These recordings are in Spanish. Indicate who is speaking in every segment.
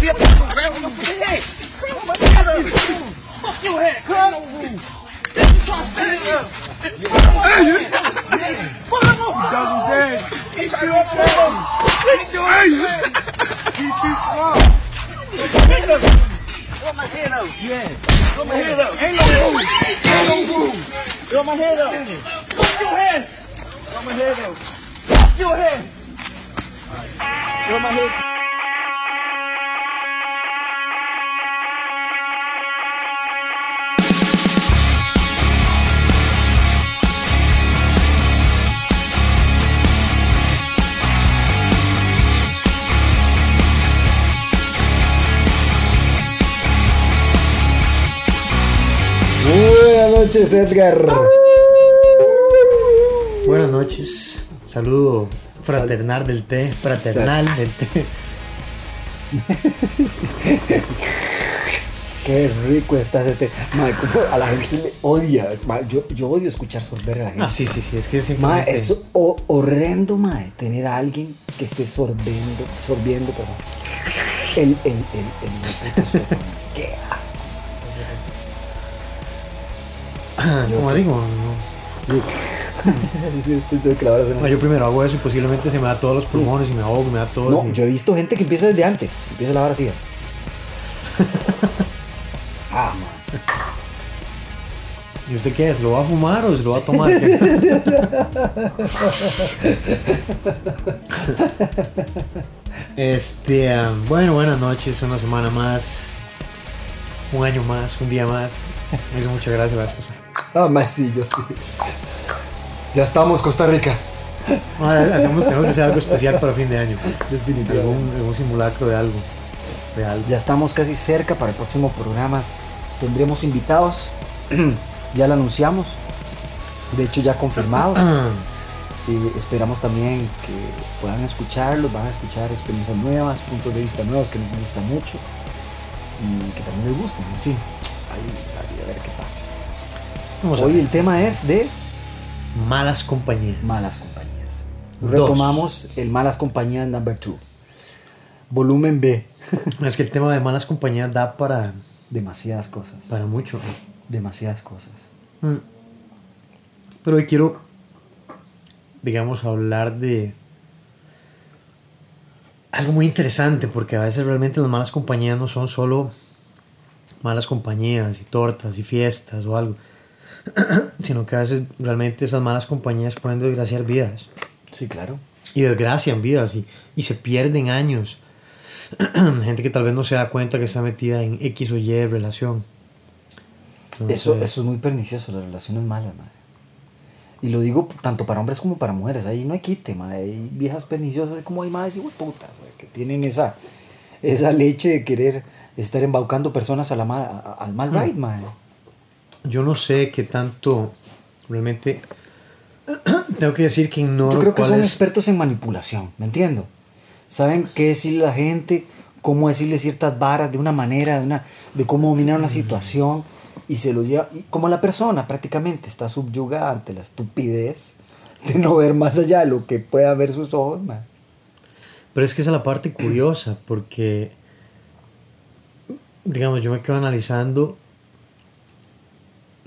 Speaker 1: see it. Hey, fuck my head up. Fuck your head. This is my up. Hey, you. Fuck him up. Double dead. He's still up there. Up there. He's. Head up. Throw my head up. Yeah. Throw my head up. Ain't no. Ain't no. Throw my head up. Fuck your head. Throw my head up. Fuck your head. Throw my head.
Speaker 2: Noches, Edgar.
Speaker 3: Buenas noches. Saludo fraternal del té. Fraternal del té.
Speaker 2: Qué rico está este. Mae, cómo a la gente le odia. Mae, yo, yo odio escuchar sorber a la gente.
Speaker 3: Ah, sí, sí, sí. Es que
Speaker 2: Mae,
Speaker 3: simplemente.
Speaker 2: es ho- horrendo, mae, tener a alguien que esté sorbiendo, sorbiendo, perdón. El, el, el, el, puta sopa, mae. Qué asco.
Speaker 3: Ah, ¿Cómo digo? No.
Speaker 2: Sí, sí, tengo que lavar eso,
Speaker 3: No, yo primero hago eso y posiblemente se me da todos los pulmones y me ahogo, me da todo.
Speaker 2: No,
Speaker 3: y-
Speaker 2: yo he visto gente que empieza desde antes. Empieza a lavar así. ah, man.
Speaker 3: ¿Y usted qué? ¿Se lo va a fumar o se lo va a tomar? este, bueno, buenas noches, una semana más, un año más, un día más. Me hizo mucha gracia la vez pasada.
Speaker 2: Ah, más sí, yo sí. Ya estamos, Costa Rica.
Speaker 3: Hacemos, tenemos que hacer algo especial para fin de año. Algún, algún simulacro de algo. De algo.
Speaker 2: Ya estamos casi cerca para el próximo programa. Tendremos invitados. ya lo anunciamos. De hecho, ya confirmados. Y esperamos también que puedan escucharlos, van a escuchar experiencias nuevas, puntos de vista nuevos que nos gustan mucho y que también les gusten. En fin, ahí, ahí a ver qué pasa.
Speaker 3: Vamos
Speaker 2: Hoy el tema es de
Speaker 3: Malas compañías.
Speaker 2: malas compañías.
Speaker 3: Dos.
Speaker 2: Retomamos el malas compañías number 2. Volumen B.
Speaker 3: Es que el tema de malas compañías da para,
Speaker 2: Demasiadas cosas.
Speaker 3: para mucho.
Speaker 2: Demasiadas cosas.
Speaker 3: Mm. Pero hoy quiero, digamos, hablar de algo muy interesante, porque a veces realmente las malas compañías no son solo malas compañías y tortas y fiestas o algo, sino que a veces realmente esas malas compañías pueden desgraciar vidas
Speaker 2: Sí, claro.
Speaker 3: y desgracian vidas y, y se pierden años. Gente que tal vez no se da cuenta que está metida en X o Y relación.
Speaker 2: Eso,
Speaker 3: Entonces,
Speaker 2: eso es muy pernicioso, las relaciones malas, madre. Y lo digo tanto para hombres como para mujeres. Ahí no hay quite, madre. Hay viejas perniciosas como hay madres y putas, que tienen esa, esa leche de querer estar embaucando personas a la ma- a- al mal
Speaker 3: Mm.
Speaker 2: ride, madre.
Speaker 3: Yo no sé qué tanto realmente tengo que decir que ignoro
Speaker 2: Yo creo que son
Speaker 3: es-
Speaker 2: expertos en manipulación, ¿me entiendo? Saben qué decirle a la gente, cómo decirle ciertas varas de una manera, de, una, de cómo dominar una situación y se lo lleva, y como la persona prácticamente está subyugada ante la estupidez de no ver más allá de lo que pueda ver sus ojos, man.
Speaker 3: Pero es que esa es la parte curiosa, porque, digamos, yo me quedo analizando,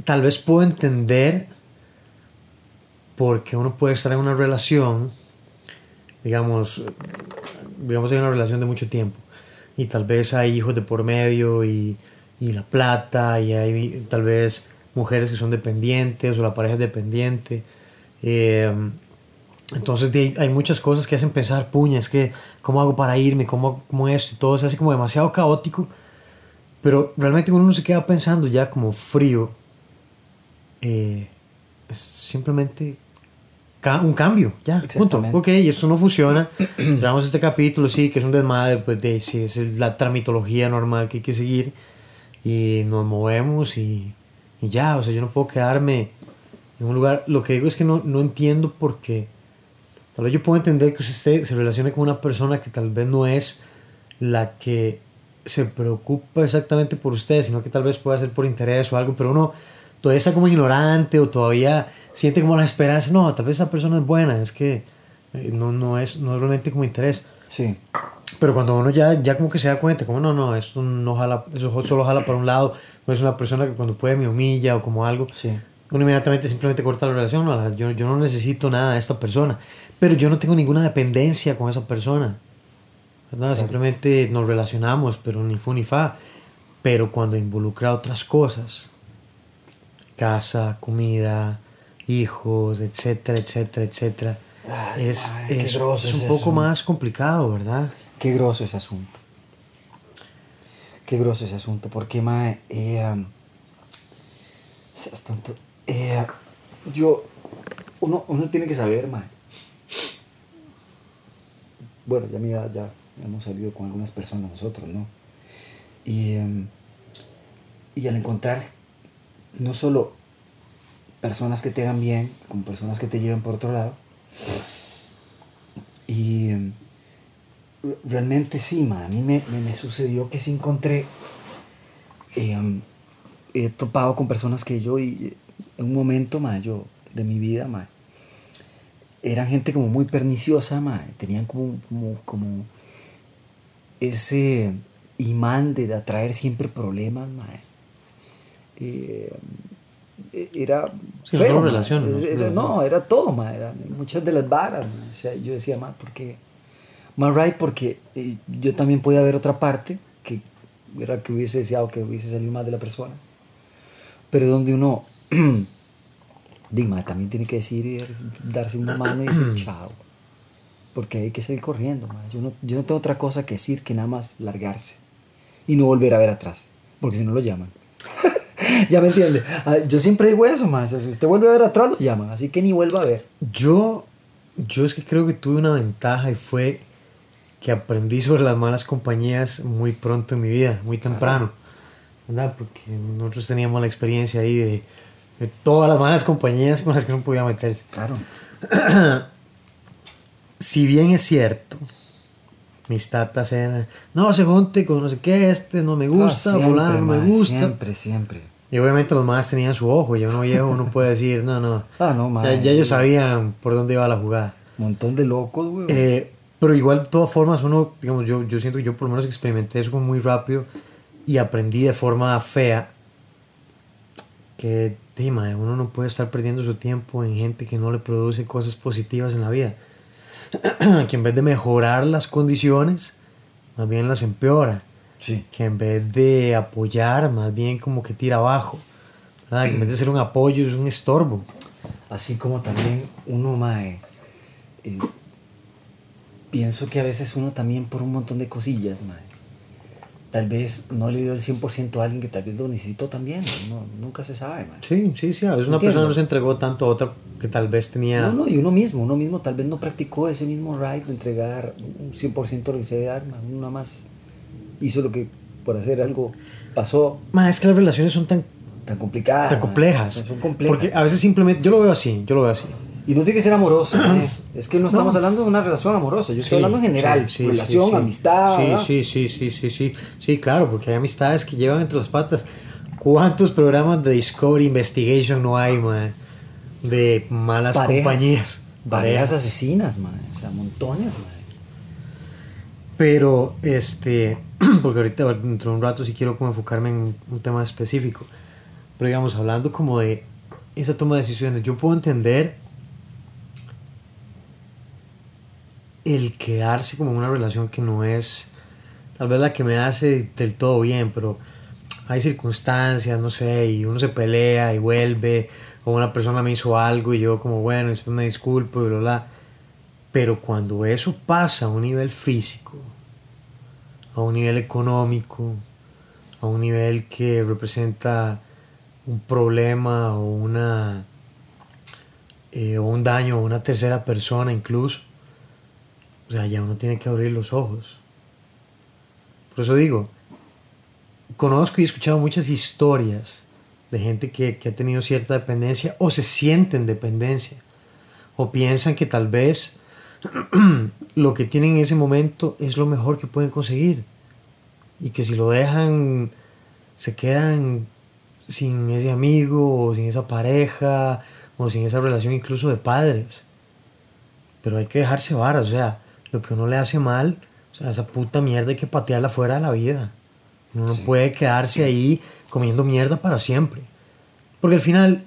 Speaker 3: tal vez puedo entender por qué uno puede estar en una relación, digamos, digamos, hay una relación de mucho tiempo, y tal vez hay hijos de por medio, y, y la plata, y hay tal vez mujeres que son dependientes, o la pareja es dependiente. eh, entonces hay muchas cosas que hacen pensar, puña, es que, ¿cómo hago para irme? ¿Cómo, cómo esto? Y todo se hace como demasiado caótico. Pero realmente uno no se queda pensando ya como frío. Eh, es simplemente ca- un cambio, ya, punto. Ok, y eso no funciona. Cerramos este capítulo, sí, que es un desmadre, pues de, sí, es la tramitología normal que hay que seguir. Y nos movemos y, y ya, o sea, yo no puedo quedarme en un lugar. Lo que digo es que no, no entiendo por qué. Tal vez yo puedo entender que usted se relacione con una persona que tal vez no es la que se preocupa exactamente por usted, sino que tal vez pueda ser por interés o algo, pero uno todavía está como ignorante o todavía siente como la esperanza, no, tal vez esa persona es buena, es que eh, no, no, es, no es realmente como interés.
Speaker 2: Sí.
Speaker 3: Pero cuando uno ya, ya como que se da cuenta, como no, no, esto no jala, eso solo jala para un lado, no es una persona que cuando puede me humilla o como algo,
Speaker 2: Sí.
Speaker 3: uno inmediatamente simplemente corta la relación. No, yo, yo no necesito nada de esta persona, pero yo no tengo ninguna dependencia con esa persona. ¿verdad? Simplemente nos relacionamos, pero ni fu ni fa. Pero cuando involucra otras cosas, casa, comida, hijos, etcétera, etcétera, etcétera,
Speaker 2: Ay,
Speaker 3: es,
Speaker 2: ay,
Speaker 3: es, es un poco más complicado, ¿verdad?
Speaker 2: Qué grosso ese asunto. Qué grosso ese asunto. Porque, mae, eh, seas tonto. Eh, yo, uno, uno tiene que saber, mae. Bueno, ya mira, ya hemos salido con algunas personas nosotros, ¿no? Y, em, y al encontrar no solo personas que te hagan bien, como personas que te lleven por otro lado, y em, re- realmente sí, ma, a mí me, me- me sucedió que sí encontré, em, he topado con personas que yo y en un momento, yo, de mi vida, eran gente como muy perniciosa, tenían como, como, como ese imán de atraer siempre problemas, ma. Eh, era
Speaker 3: Sí,
Speaker 2: feo,
Speaker 3: no
Speaker 2: ma.
Speaker 3: relaciones, ¿no?
Speaker 2: Era- no, era todo, ma, era muchas de las varas. O sea, yo decía, ma, porque, ma, right, porque eh, yo también podía ver otra parte que era que hubiese deseado que hubiese salido más de la persona, pero donde uno, Dima, también tiene que decir, y darse una mano y decir chao, porque hay que seguir corriendo, ma. Yo no, yo no tengo otra cosa que decir que nada más largarse y no volver a ver atrás, porque si no lo llaman. ya me entiende. Ah, Yo siempre digo eso, más. Si usted vuelve a ver atrás, lo llaman. Así que ni vuelva a ver.
Speaker 3: Yo, yo es que creo que tuve una ventaja y fue que aprendí sobre las malas compañías muy pronto en mi vida, muy temprano, ¿verdad? Porque nosotros teníamos la experiencia ahí de, de todas las malas compañías con las que uno podía meterse.
Speaker 2: Claro.
Speaker 3: Si bien es cierto, mis tatas eran, no se junte con no sé qué, este no me gusta,
Speaker 2: Ah, siempre,
Speaker 3: fulano no me gusta.
Speaker 2: Siempre, siempre.
Speaker 3: Y obviamente los más tenían su ojo, y uno viejo uno puede decir, no, no.
Speaker 2: Ah, no, ma.
Speaker 3: Ya, ya ellos sabían por dónde iba la jugada.
Speaker 2: Montón de locos, güey.
Speaker 3: Eh, pero igual, de todas formas, uno, digamos, yo, yo siento que yo por lo menos experimenté eso muy rápido y aprendí de forma fea que, dime, uno no puede estar perdiendo su tiempo en gente que no le produce cosas positivas en la vida. que en vez de mejorar las condiciones, más bien las empeora.
Speaker 2: Sí.
Speaker 3: Que en vez de apoyar, más bien como que tira abajo. ¿verdad? Que en vez de ser un apoyo, es un estorbo.
Speaker 2: Así como también uno, mae, eh, pienso que a veces uno también por un montón de cosillas, mae, tal vez no le dio el 100% a alguien que tal vez lo necesitó también, uno nunca se sabe, mae.
Speaker 3: Sí, sí, sí. A veces una persona no se entregó tanto a otra que tal vez tenía...
Speaker 2: No, no, y uno mismo, uno mismo tal vez no practicó ese mismo right de entregar un 100% de lo que se debe dar, uno nada más hizo lo que por hacer algo pasó
Speaker 3: Ma, es que las relaciones son tan,
Speaker 2: tan complicadas.
Speaker 3: tan complejas.
Speaker 2: Son, son complejas.
Speaker 3: Porque a veces simplemente, yo lo veo así, yo lo veo así.
Speaker 2: Y no tiene que ser amorosa, mae. es que no estamos hablando de una relación amorosa, yo estoy
Speaker 3: Sí,
Speaker 2: hablando en general,
Speaker 3: sí, sí,
Speaker 2: relación, amistad.
Speaker 3: Sí,
Speaker 2: ¿verdad?
Speaker 3: sí, sí, sí, sí, sí. Sí, claro, porque hay amistades que llevan entre las patas. ¿Cuántos programas de Discovery Investigation no hay, ma, De malas
Speaker 2: Parejas.
Speaker 3: compañías.
Speaker 2: Parejas asesinas, mae. O sea, montones, mae.
Speaker 3: Pero, este, porque ahorita dentro de un rato sí quiero enfocarme en un tema específico. Pero digamos, hablando como de esa toma de decisiones, yo puedo entender el quedarse como en una relación que no es tal vez la que me hace del todo bien, pero hay circunstancias, no sé, y uno se pelea y vuelve, o una persona me hizo algo y yo como, bueno, después me disculpo y bla, bla. Pero cuando eso pasa a un nivel físico, a un nivel económico, a un nivel que representa un problema o una eh, o un daño a una tercera persona incluso, o sea, ya uno tiene que abrir los ojos. Por eso digo, conozco y he escuchado muchas historias de gente que, que ha tenido cierta dependencia o se sienten dependencia o piensan que tal vez lo que tienen en ese momento es lo mejor que pueden conseguir y que si lo dejan se quedan sin ese amigo o sin esa pareja o sin esa relación incluso de padres pero hay que dejarse varas o sea lo que uno le hace mal, o sea, esa puta mierda hay que patearla fuera de la vida. Uno no puede quedarse ahí comiendo mierda para siempre. Porque al final,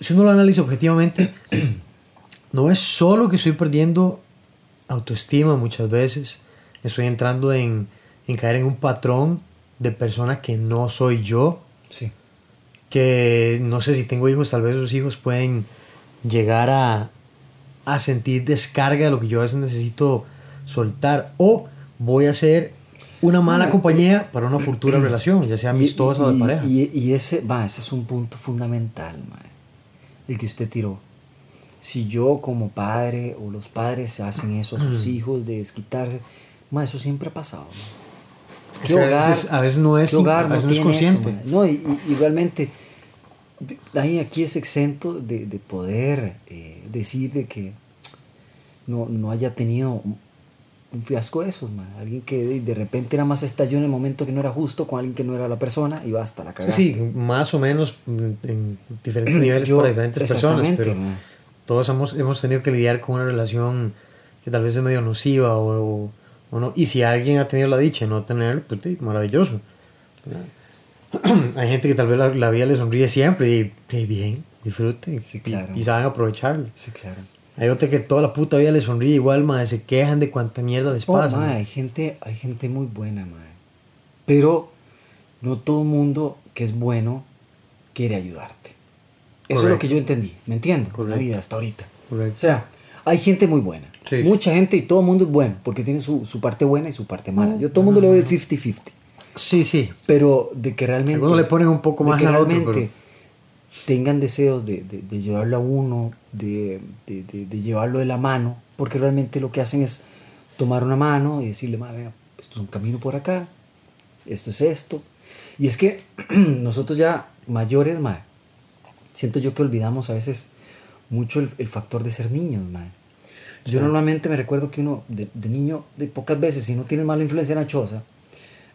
Speaker 3: si uno lo analiza objetivamente, no es solo que estoy perdiendo autoestima muchas veces, estoy entrando en, en caer en un patrón de persona que no soy yo,
Speaker 2: Sí.
Speaker 3: que no sé si tengo hijos, tal vez esos hijos pueden llegar a, a sentir descarga de lo que yo a veces necesito soltar, o voy a ser una mala
Speaker 2: Ah,
Speaker 3: compañía para una futura relación, ya sea
Speaker 2: Y-
Speaker 3: amistosa o de
Speaker 2: y-
Speaker 3: pareja.
Speaker 2: Y, y ese, va, ese es un punto fundamental, mae, el que usted tiró. Si yo como padre o los padres hacen eso a sus hijos de desquitarse, mae, eso siempre ha pasado. mae.
Speaker 3: Es que a veces- a veces no es
Speaker 2: qué hogar
Speaker 3: no es
Speaker 2: eso,
Speaker 3: consciente.
Speaker 2: no, y, y- y realmente nadie aquí es exento de, de poder eh, decir de que no, no haya tenido un, fiasco de esos, mae. alguien que de, de repente era más estalló en el momento que no era justo con alguien que no era la persona y va hasta la cagada.
Speaker 3: Sí, más o menos en, en diferentes niveles
Speaker 2: Yo-
Speaker 3: para diferentes personas, pero. Todos hemos, hemos tenido que lidiar con una relación que tal vez es medio nociva o, o- o no. Y si alguien ha tenido la dicha de no tener, pues sí, maravilloso. Hay gente que tal vez la, la vida le sonríe siempre y, y bien, disfruten
Speaker 2: Sí,
Speaker 3: y-
Speaker 2: claro.
Speaker 3: y, saben aprovecharlo.
Speaker 2: Sí, claro.
Speaker 3: Hay otra que toda la puta vida le sonríe igual, más se quejan de cuánta mierda les
Speaker 2: Oh,
Speaker 3: pasa.
Speaker 2: hay gente, hay gente muy buena, mae. Pero no todo mundo que es bueno quiere ayudarte. Eso es lo que yo entendí, ¿me entiendes? La vida hasta ahorita.
Speaker 3: Correcto.
Speaker 2: O sea, hay gente muy buena.
Speaker 3: Sí,
Speaker 2: Mucha gente y todo el mundo es bueno, porque tiene su, su parte buena y su parte mala. Yo todo el mundo le doy el 50-50.
Speaker 3: Sí, sí.
Speaker 2: Pero de que realmente...
Speaker 3: Algunos le ponen un poco más al otro, pero-
Speaker 2: tengan deseos de, de- de llevarlo a uno, de, de- llevarlo de la mano, porque realmente lo que hacen es tomar una mano y decirle, "Ma, vea, esto es un camino por acá, esto es esto. Y es que nosotros ya mayores, ma, siento yo que olvidamos a veces mucho el, el factor de ser niños, ma. Yo
Speaker 3: Sí.
Speaker 2: normalmente me recuerdo que uno, de, de niño, de pocas veces, si no tienes mala influencia en la choza,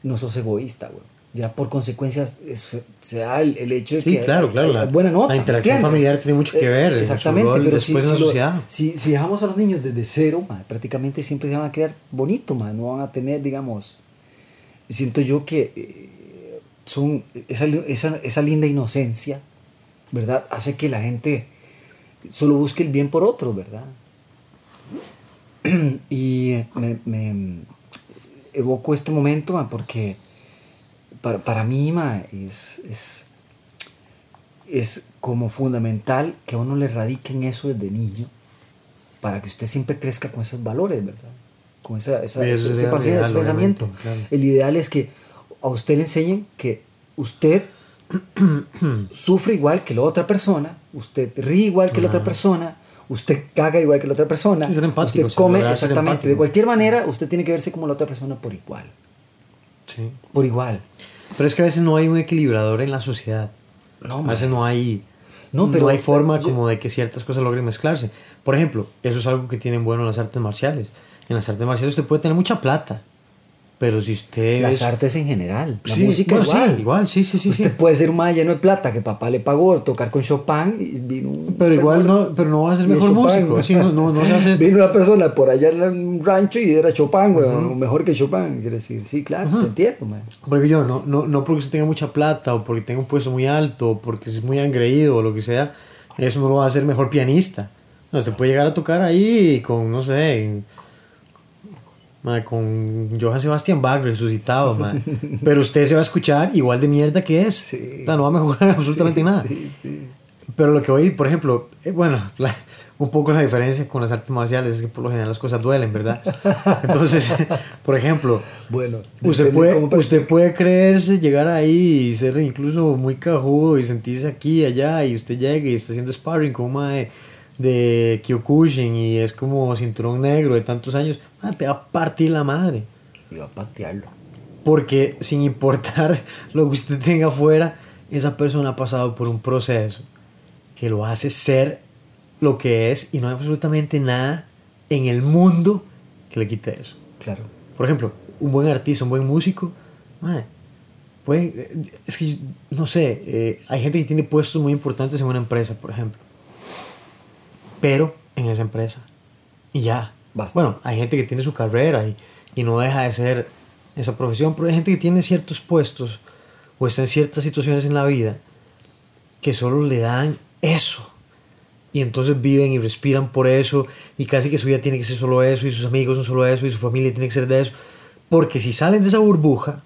Speaker 2: no sos egoísta, güey. Ya por consecuencias es- se da el, el hecho de
Speaker 3: Sí,
Speaker 2: que
Speaker 3: claro, claro, la-
Speaker 2: buena nota.
Speaker 3: la interacción familiar tiene mucho que
Speaker 2: Eh,
Speaker 3: ver su
Speaker 2: Exactamente,
Speaker 3: rol
Speaker 2: pero si, si lo- si, si dejamos a los niños desde cero, prácticamente siempre se van a crear bonito, ma, no van a tener, digamos, siento yo que eh, son esa, esa, esa linda inocencia, ¿verdad? Hace que la gente solo busque el bien por otros, ¿verdad? y me, me evoco este momento ma, porque para, para mí ma, es, es, es como fundamental que a uno le radiquen eso desde niño para que usted siempre crezca con esos valores, ¿verdad? Con esa, esa- ese,
Speaker 3: ideal,
Speaker 2: pensamiento.
Speaker 3: claro.
Speaker 2: El ideal es que a usted le enseñen que usted sufre igual que la otra persona, usted ríe igual que la otra persona, usted caga igual que la otra persona, usted come exactamente. De cualquier manera, usted tiene que verse como la otra persona por igual.
Speaker 3: Sí.
Speaker 2: Por igual.
Speaker 3: Pero es que a veces no hay un equilibrador en la sociedad.
Speaker 2: No,
Speaker 3: a veces no hay,
Speaker 2: No,
Speaker 3: no,
Speaker 2: pero-
Speaker 3: hay forma como de que ciertas cosas logren mezclarse. Por ejemplo, eso es algo que tienen bueno las artes marciales. En las artes marciales usted puede tener mucha plata, pero si usted
Speaker 2: Las
Speaker 3: es-
Speaker 2: artes en general. La
Speaker 3: Sí,
Speaker 2: música
Speaker 3: bueno, sí,
Speaker 2: igual.
Speaker 3: igual, sí, sí, sí,
Speaker 2: Usted
Speaker 3: sí.
Speaker 2: puede ser un más lleno de plata que papá le pagó tocar con Chopin y vino
Speaker 3: Pero igual no, pero no va a ser mejor músico. así no, no, no se hace.
Speaker 2: Vino una persona por allá en un rancho y era Chopin, weón, o mejor que Chopin, quiere decir. Sí, claro, te entiendo, man.
Speaker 3: Porque yo, no, no, no porque usted tenga mucha plata o porque tenga un puesto muy alto o porque es muy engreído o lo que sea, eso no lo va a hacer mejor pianista. No, usted puede llegar a tocar ahí con, no sé, ma, con Johann Sebastian Bach resucitado, ma. pero usted se va a escuchar igual de mierda que es.
Speaker 2: Sí.
Speaker 3: Sea, no va a mejorar absolutamente nada.
Speaker 2: Sí, sí.
Speaker 3: Pero lo que hoy, por ejemplo, eh, bueno, la- un poco la diferencia con las artes marciales es que por lo general las cosas duelen, ¿verdad? Entonces, por ejemplo,
Speaker 2: Bueno,
Speaker 3: Usted puede, usted puede creerse, llegar ahí y ser incluso muy cajudo y sentirse aquí y allá y usted llega y está haciendo sparring con una de, de Kyokushin y es como cinturón negro de tantos años, ah, te va a partir la madre.
Speaker 2: Y va a patearlo.
Speaker 3: Porque sin importar lo que usted tenga afuera, esa persona ha pasado por un proceso que lo hace ser lo que es y no hay absolutamente nada en el mundo que le quite eso.
Speaker 2: Claro.
Speaker 3: Por ejemplo, un buen artista, un buen músico, mae, pueden- eh, es que, no sé, eh, hay gente que tiene puestos muy importantes en una empresa, por ejemplo. Pero en esa empresa. Y ya. Bueno, hay gente que tiene su carrera y, y no deja de ser esa profesión, pero hay gente que tiene ciertos puestos o está en ciertas situaciones en la vida que solo le dan eso. Y entonces viven y respiran por eso y casi que su vida tiene que ser solo eso y sus amigos son solo eso y su familia tiene que ser de eso. Porque si salen de esa burbuja,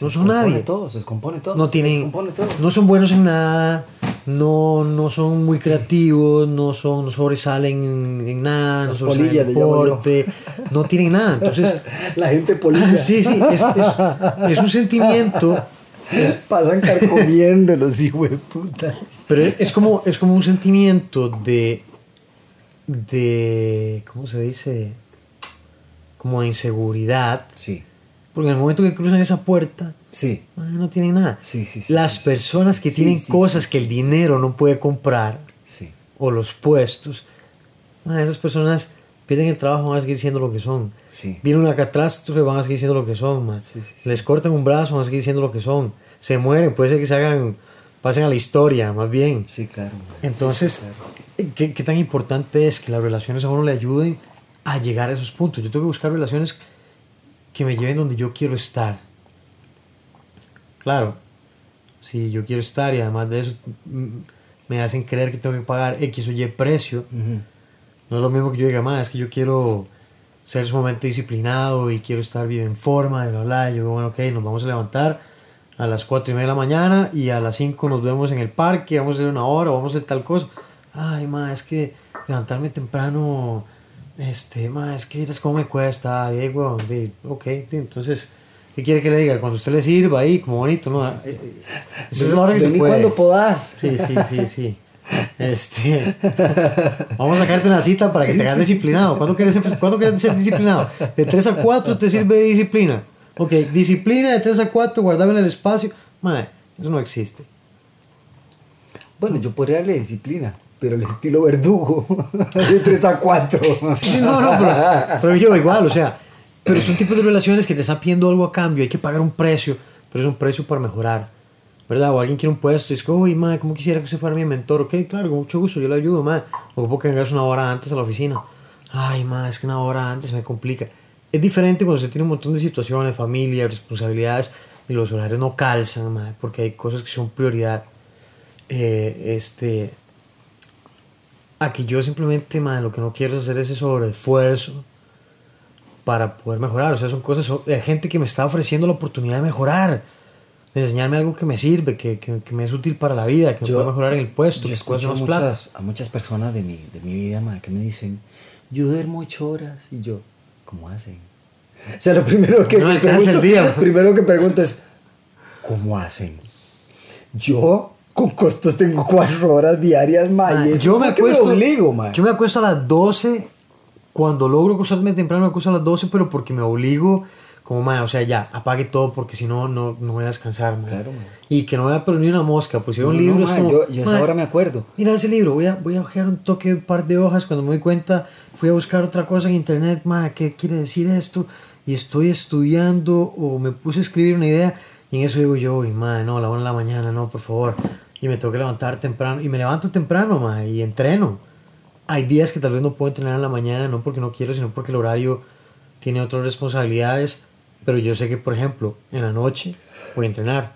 Speaker 3: no son nadie.
Speaker 2: todo, se descompone todo.
Speaker 3: No
Speaker 2: se
Speaker 3: tienen,
Speaker 2: descompone todo.
Speaker 3: no son buenos en nada, no, no son muy creativos, no son, no sobresalen en, en nada, no
Speaker 2: polillas,
Speaker 3: deporte, no tienen nada. Entonces,
Speaker 2: La gente polilla.
Speaker 3: sí, sí, es, es- es un sentimiento,
Speaker 2: Pasan carcomiendo los hijos de puta.
Speaker 3: pero es como, es como un sentimiento de, de, ¿cómo se dice? Como de inseguridad,
Speaker 2: Sí,
Speaker 3: porque en el momento que cruzan esa puerta,
Speaker 2: sí.
Speaker 3: ay, no tienen nada.
Speaker 2: Sí, sí, sí,
Speaker 3: Las personas que tienen cosas que el dinero no puede comprar, o los puestos, ah, esas personas pierden el trabajo, van a seguir siendo lo que son. Viene una catástrofe, van a seguir siendo lo que son, man. Les cortan un brazo, van a seguir siendo lo que son. Se mueren, puede ser que se hagan, pasen a la historia, más bien.
Speaker 2: Sí, claro.
Speaker 3: Entonces,
Speaker 2: claro.
Speaker 3: ¿qué, qué tan importante es que las relaciones a uno le ayuden a llegar a esos puntos? Yo tengo que buscar relaciones que me lleven donde yo quiero estar. Claro, si yo quiero estar y además de eso me hacen creer que tengo que pagar X o Y precio, no es lo mismo que yo diga, más es que yo quiero ser sumamente disciplinado y quiero estar bien en forma, y bla, bla. Y yo, bueno, ok, nos vamos a levantar a las 4 y media de la mañana y a las 5 nos vemos en el parque, vamos a hacer una hora, vamos a hacer tal cosa. Ay, ma, es que levantarme temprano, este, ma, es que es como me cuesta, Diego, de, ok, entonces, ¿qué quiere que le diga? Cuando usted le sirva ahí, como bonito, ¿no? Eh, eh, Esa es la hora que se puede.
Speaker 2: cuando podás.
Speaker 3: Sí, sí, sí, sí. Este, vamos a sacarte una cita para que te hagas disciplinado. ¿Cuándo quieres, ser- ¿Cuándo quieres ser disciplinado? De 3 a 4 te sirve de disciplina. Ok, disciplina de 3 a 4, guardaba en el espacio. Madre, eso no existe.
Speaker 2: Bueno, yo podría darle disciplina, pero el estilo verdugo. De 3 a 4.
Speaker 3: Sí, no, no, pero, yo igual, o sea, pero son tipos de relaciones que te están pidiendo algo a cambio, hay que pagar un precio, pero es un precio para mejorar, ¿verdad? O alguien quiere un puesto y es como, uy, madre, ¿cómo quisiera que usted fuera mi mentor? Ok, claro, con mucho gusto, yo le ayudo, madre. Ocupo que vengas una hora antes a la oficina. Ay, madre, es que una hora antes me complica. Es diferente cuando usted tiene un montón de situaciones, familia, responsabilidades, y los horarios no calzan, madre, porque hay cosas que son prioridad. Eh, este, aquí yo simplemente, madre, lo que no quiero hacer es ese sobreesfuerzo para poder mejorar. O sea, son cosas, hay gente que me está ofreciendo la oportunidad de mejorar, de enseñarme algo que me sirve, que, que, que me es útil para la vida, que me puede mejorar en el puesto,
Speaker 2: yo
Speaker 3: que más
Speaker 2: a
Speaker 3: plata.
Speaker 2: muchas, a muchas personas de mi, de mi vida ma, que me dicen, yo duermo 8 horas. Y yo, ¿cómo hacen? O sea, lo primero que,
Speaker 3: No
Speaker 2: que
Speaker 3: el día.
Speaker 2: primero que pregunto es, ¿cómo hacen? Yo con costos tengo 4 horas diarias. Ma, eso
Speaker 3: yo me acuesto,
Speaker 2: obligo, ma.
Speaker 3: yo me acuesto a las 12, cuando logro acostarme temprano me acuesto a las 12, pero porque me obligo, como, ma, o sea, ya, apague todo porque si no, no, no voy a descansar, ma.
Speaker 2: Claro, ma.
Speaker 3: Y que no voy a perder ni una mosca, pues si veo
Speaker 2: No,
Speaker 3: un libro
Speaker 2: no,
Speaker 3: es como,
Speaker 2: yo, yo a esa
Speaker 3: ma,
Speaker 2: hora me acuerdo.
Speaker 3: Mira ese libro, voy a, voy a ojear un toque, un par de hojas. Cuando me doy cuenta, fui a buscar otra cosa en internet, ma, ¿qué quiere decir esto? Y estoy estudiando o me puse a escribir una idea y en eso digo yo, uy, ma, no, la una de la mañana, no, por favor. Y me tengo que levantar temprano y me levanto temprano, ma, y entreno. Hay días que tal vez no puedo entrenar en la mañana, no porque no quiero, sino porque el horario tiene otras responsabilidades. Pero yo sé que, por ejemplo, en la noche voy a entrenar,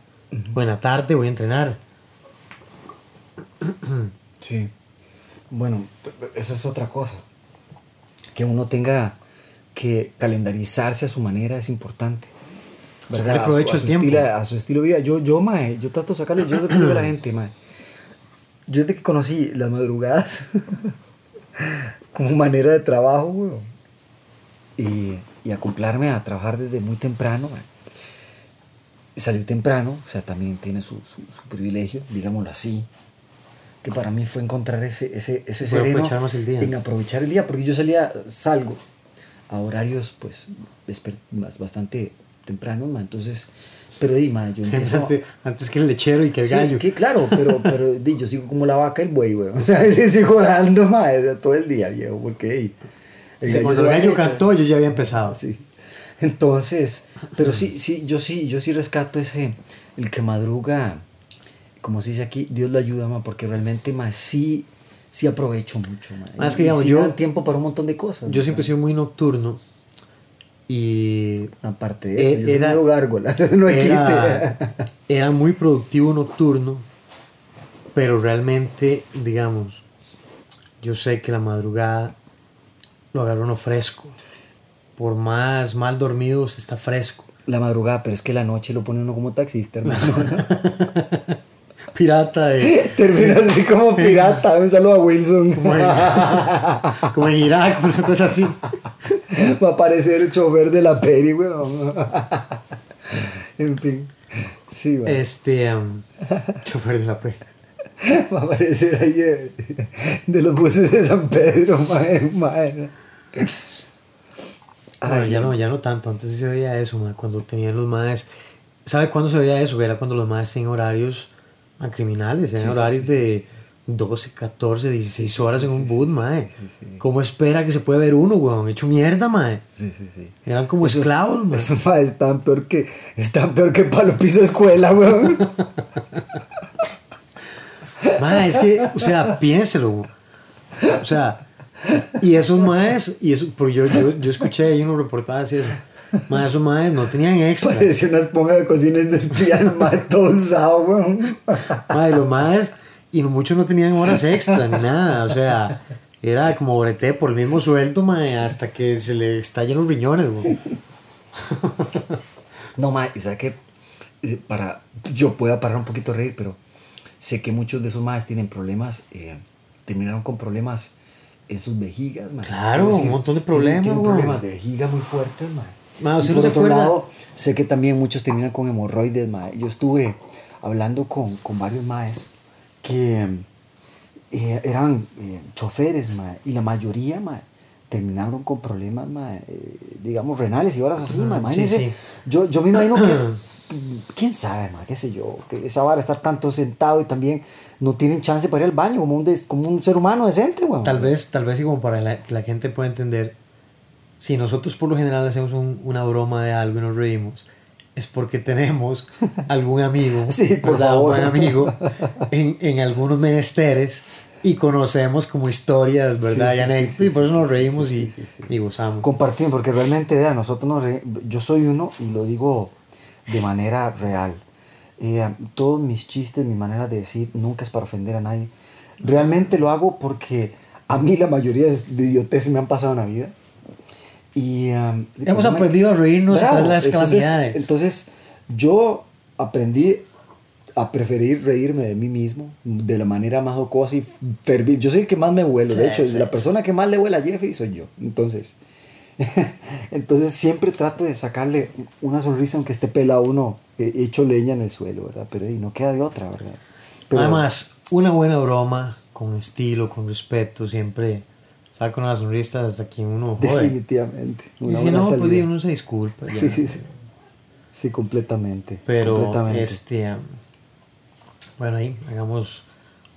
Speaker 3: o en la tarde voy a entrenar.
Speaker 2: Sí. Bueno, esa es otra cosa. Que uno tenga que calendarizarse a su manera es importante.
Speaker 3: Sacarle
Speaker 2: A su-
Speaker 3: provecho
Speaker 2: a su
Speaker 3: tiempo.
Speaker 2: estilo- a su estilo de vida. Yo, yo, mae, yo trato de sacarle, yo le digo a la gente, mae. Yo desde que conocí las madrugadas como manera de trabajo, weón, y, y acoplarme a trabajar desde muy temprano, mae. Salir temprano, o sea, también tiene su, su, su privilegio, digámoslo así. Que para mí fue encontrar ese, ese, ese sereno
Speaker 3: aprovechar día.
Speaker 2: en aprovechar el día, porque yo salía, salgo a horarios, pues, bastante temprano, ma, entonces, pero di, ma, yo empiezo...
Speaker 3: antes, antes que el lechero y que el
Speaker 2: Sí,
Speaker 3: gallo.
Speaker 2: que claro, pero, pero di, yo sigo como la vaca y el buey, güey. O sea, sigo dando más todo el día, viejo, porque di,
Speaker 3: Y
Speaker 2: gallo
Speaker 3: cuando el gallo cantó, yo ya había empezado.
Speaker 2: Sí. Entonces, pero sí, sí, yo sí, yo sí rescato ese, el que madruga, como se dice aquí, Dios lo ayuda, ma, porque realmente, ma, sí, sí aprovecho mucho.
Speaker 3: Más que, digamos,
Speaker 2: sí
Speaker 3: yo-
Speaker 2: tiempo para un montón de cosas.
Speaker 3: Yo siempre he sido muy nocturno y
Speaker 2: Aparte de eso,
Speaker 3: Eh,
Speaker 2: yo
Speaker 3: era-
Speaker 2: era gárgola, no hay
Speaker 3: era, muy productivo nocturno, pero realmente, digamos, yo sé que la madrugada lo agarra uno fresco. Por más mal dormido, usted está fresco.
Speaker 2: La madrugada, pero es que la noche lo pone uno como taxista, hermano.
Speaker 3: Pirata de,
Speaker 2: Termina así como pirata. Un saludo a Wilson.
Speaker 3: como, en, como en Irak, una cosa así.
Speaker 2: Va a aparecer el chofer de la peri, weón. en fin. Sí, weón.
Speaker 3: Este, um, chofer de la pre.
Speaker 2: Va a aparecer ahí de, de los buses de San Pedro, mae.
Speaker 3: Bueno,
Speaker 2: Ay,
Speaker 3: ya no, ya no tanto. Antes sí se veía eso, ma, cuando tenían los maes. ¿Sabe cuándo se veía eso? Era cuando los maes tenían horarios criminales, tenían
Speaker 2: Sí, sí,
Speaker 3: horarios
Speaker 2: sí,
Speaker 3: de 12, 14, 16 horas en un boot, mae. ¿Cómo espera que se puede ver uno, weón? Hecho mierda, mae.
Speaker 2: Sí, sí, sí.
Speaker 3: Eran como
Speaker 2: Esos-
Speaker 3: esclavos, mae.
Speaker 2: Esos maes están peor que, están peor que palo piso de escuela, weón.
Speaker 3: Mae, es que, o sea, piénselo. weón. O sea, y esos maes, y eso, porque yo, yo, yo escuché ahí unos reportajes y eso. Mae, esos maes no tenían extras.
Speaker 2: Parece una esponja de cocina industrial, mae, todo usado, weón.
Speaker 3: Madre, los más, y muchos no tenían horas extra ni nada, o sea, era como brete por el mismo sueldo, madre, hasta que se le estallen los riñones, güey.
Speaker 2: No, mae, y sabes que para yo pueda parar un poquito a reír, pero sé que muchos de esos maes tienen problemas, eh, terminaron con problemas en sus vejigas, mae.
Speaker 3: Claro,
Speaker 2: Es
Speaker 3: un montón de problemas,
Speaker 2: Tienen,
Speaker 3: weón.
Speaker 2: problemas de vejiga muy fuertes, mae.
Speaker 3: Mae, ¿usted
Speaker 2: por
Speaker 3: no
Speaker 2: otro
Speaker 3: acuerda?
Speaker 2: lado, sé que también muchos terminan con hemorroides, mae. Yo estuve hablando con, con varios maes que eh, eran eh, choferes, mae, y la mayoría, mae, terminaron con problemas, mae, eh, digamos, renales y horas así, mae.
Speaker 3: Ajá, sí, sí.
Speaker 2: Yo, yo me imagino que es, quién sabe, mae, qué sé yo, que esa vara estar tanto sentado y también no tienen chance para ir al baño como un, des- como un ser humano decente, weón.
Speaker 3: Tal vez, tal vez y como para la- que la gente pueda entender, si nosotros por lo general hacemos un- una broma de algo y nos reímos, es porque tenemos algún amigo,
Speaker 2: Sí,
Speaker 3: buen amigo en, en algunos menesteres y conocemos como historias, ¿verdad?
Speaker 2: Sí,
Speaker 3: y
Speaker 2: sí, sí,
Speaker 3: anécdotas,
Speaker 2: sí,
Speaker 3: y por eso nos reímos y, y gozamos.
Speaker 2: compartir, porque realmente, vea, nosotros nos re- yo soy uno y lo digo de manera real. Eh, todos mis chistes, mi manera de decir, nunca es para ofender a nadie. Realmente lo hago porque a mí la mayoría de idioteces me han pasado en la vida. Y, um, y
Speaker 3: Hemos
Speaker 2: pues, me-
Speaker 3: aprendido a reírnos tras las calamidades.
Speaker 2: Entonces, yo aprendí a preferir reírme de mí mismo de la manera más jocosa y ferviente. Yo soy el que más me vuelo.
Speaker 3: Sí,
Speaker 2: de hecho,
Speaker 3: sí,
Speaker 2: la
Speaker 3: sí.
Speaker 2: persona que más le vuela a Jeffy soy yo. Entonces, entonces siempre trato de sacarle una sonrisa aunque esté pelado uno eh, hecho leña en el suelo, ¿verdad? Pero ahí no queda de otra, ¿verdad? Pero,
Speaker 3: Además, una buena broma, con estilo, con respeto, siempre saca una sonrisa hasta quien uno jode.
Speaker 2: definitivamente.
Speaker 3: Y
Speaker 2: Una
Speaker 3: si
Speaker 2: buena
Speaker 3: no, pues
Speaker 2: salida.
Speaker 3: di, uno se disculpa. ya.
Speaker 2: Sí, sí, sí. Sí, completamente.
Speaker 3: Pero,
Speaker 2: completamente.
Speaker 3: este, bueno, ahí hagamos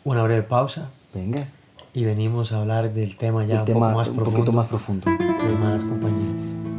Speaker 3: una breve pausa
Speaker 2: Venga,
Speaker 3: y venimos a hablar del tema ya un
Speaker 2: tema
Speaker 3: poco más
Speaker 2: un
Speaker 3: profundo
Speaker 2: poquito más profundo.
Speaker 3: de malas compañías.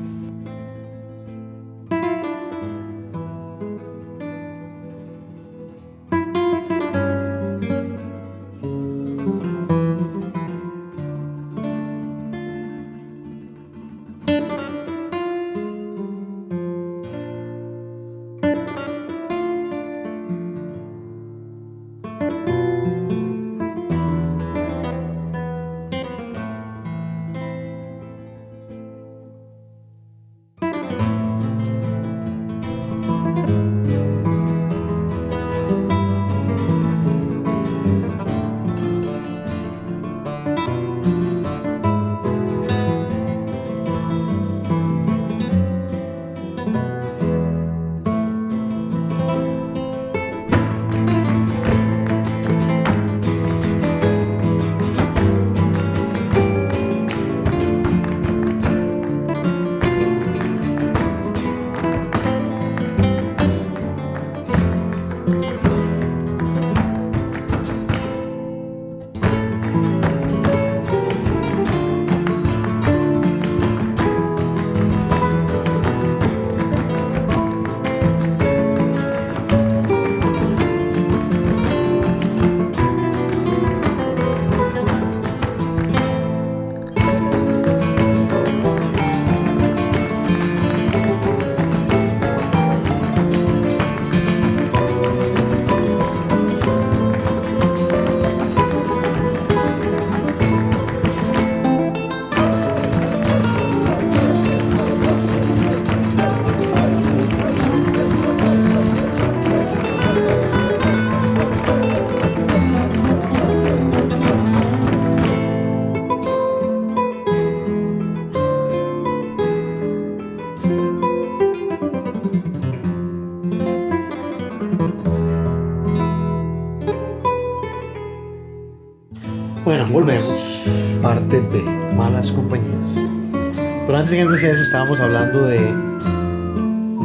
Speaker 3: Antes en el receso estábamos hablando de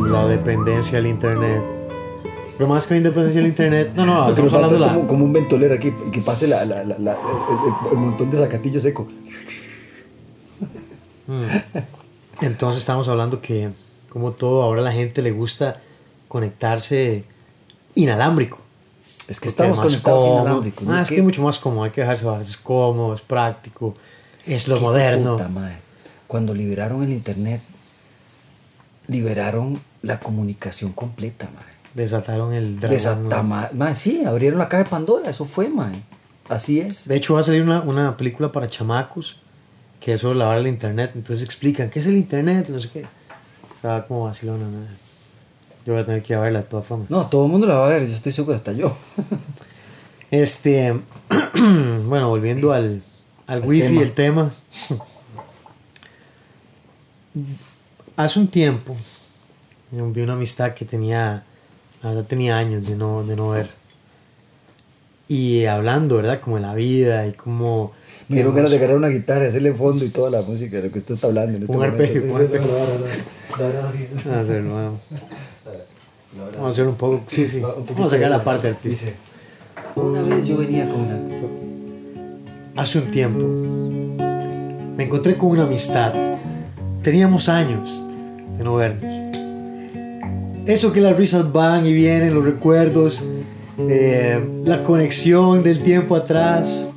Speaker 3: la dependencia del internet. Pero más que la independencia del internet, no, no,
Speaker 2: Lo que nos falta es
Speaker 3: la,
Speaker 2: como, como un ventolero aquí y que pase la, la- el, el- el montón de zacatillo seco.
Speaker 3: Mm. Entonces estamos hablando que como todo, ahora a la gente le gusta conectarse inalámbrico.
Speaker 2: Es que
Speaker 3: Porque
Speaker 2: estamos
Speaker 3: más
Speaker 2: conectados
Speaker 3: cómodo.
Speaker 2: inalámbricos. ¿no?
Speaker 3: Ah, es que es mucho más cómodo, hay que dejarse bajar, es cómodo, es práctico, es lo moderno.
Speaker 2: puta madre. Cuando liberaron el internet, liberaron la comunicación completa, madre.
Speaker 3: Desataron el dragón.
Speaker 2: Desata- ma- ma- sí, abrieron la caja de Pandora, eso fue, madre. Así es.
Speaker 3: De hecho, va a salir una, una película para chamacos que es sobre lavar el internet. Entonces explican qué es el internet, no sé qué. O sea, como vacilona. ¿no? Yo voy a tener que ir a verla de todas formas.
Speaker 2: No, todo el mundo la va a ver, yo estoy seguro, hasta yo.
Speaker 3: Este, bueno, volviendo al, al
Speaker 2: Al
Speaker 3: wifi,
Speaker 2: tema.
Speaker 3: el tema. Hace un tiempo vi una amistad que tenía, la verdad tenía años de no, de no ver. Y hablando, ¿verdad? Como de la vida y como...
Speaker 2: Me dieron ganas de agarrar una guitarra, hacerle fondo y toda la música de lo que usted está hablando. En este
Speaker 3: Un
Speaker 2: momento.
Speaker 3: arpegio,
Speaker 2: Sí,
Speaker 3: un
Speaker 2: sí,
Speaker 3: arpegio. Vamos a hacerlo, vamos. Vamos a hacer un poco... Sí, sí. Vamos a sacar la parte.
Speaker 2: Dice, una vez yo venía con una...
Speaker 3: Hace un tiempo me encontré con una amistad. Teníamos años de no vernos. Eso que las risas van y vienen, los recuerdos, eh, la conexión del tiempo atrás.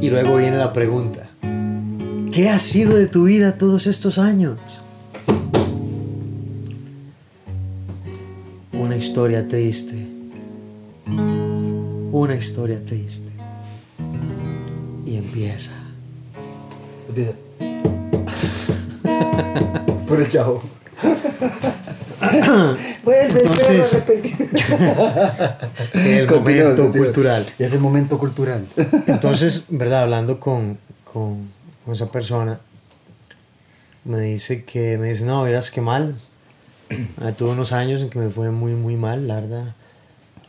Speaker 3: Y luego viene la pregunta. ¿Qué ha sido de tu vida todos estos años? Una historia triste. Una historia triste. Y empieza.
Speaker 2: Dice, Por el chavo. Vuelve,
Speaker 3: Entonces-. El momento cultural.
Speaker 2: Es el momento cultural.
Speaker 3: Entonces, ¿verdad? Hablando con, con, con esa persona, me dice que, me dice, no, verás que mal. Ah, tuve unos años en que me fue muy, muy mal, la verdad.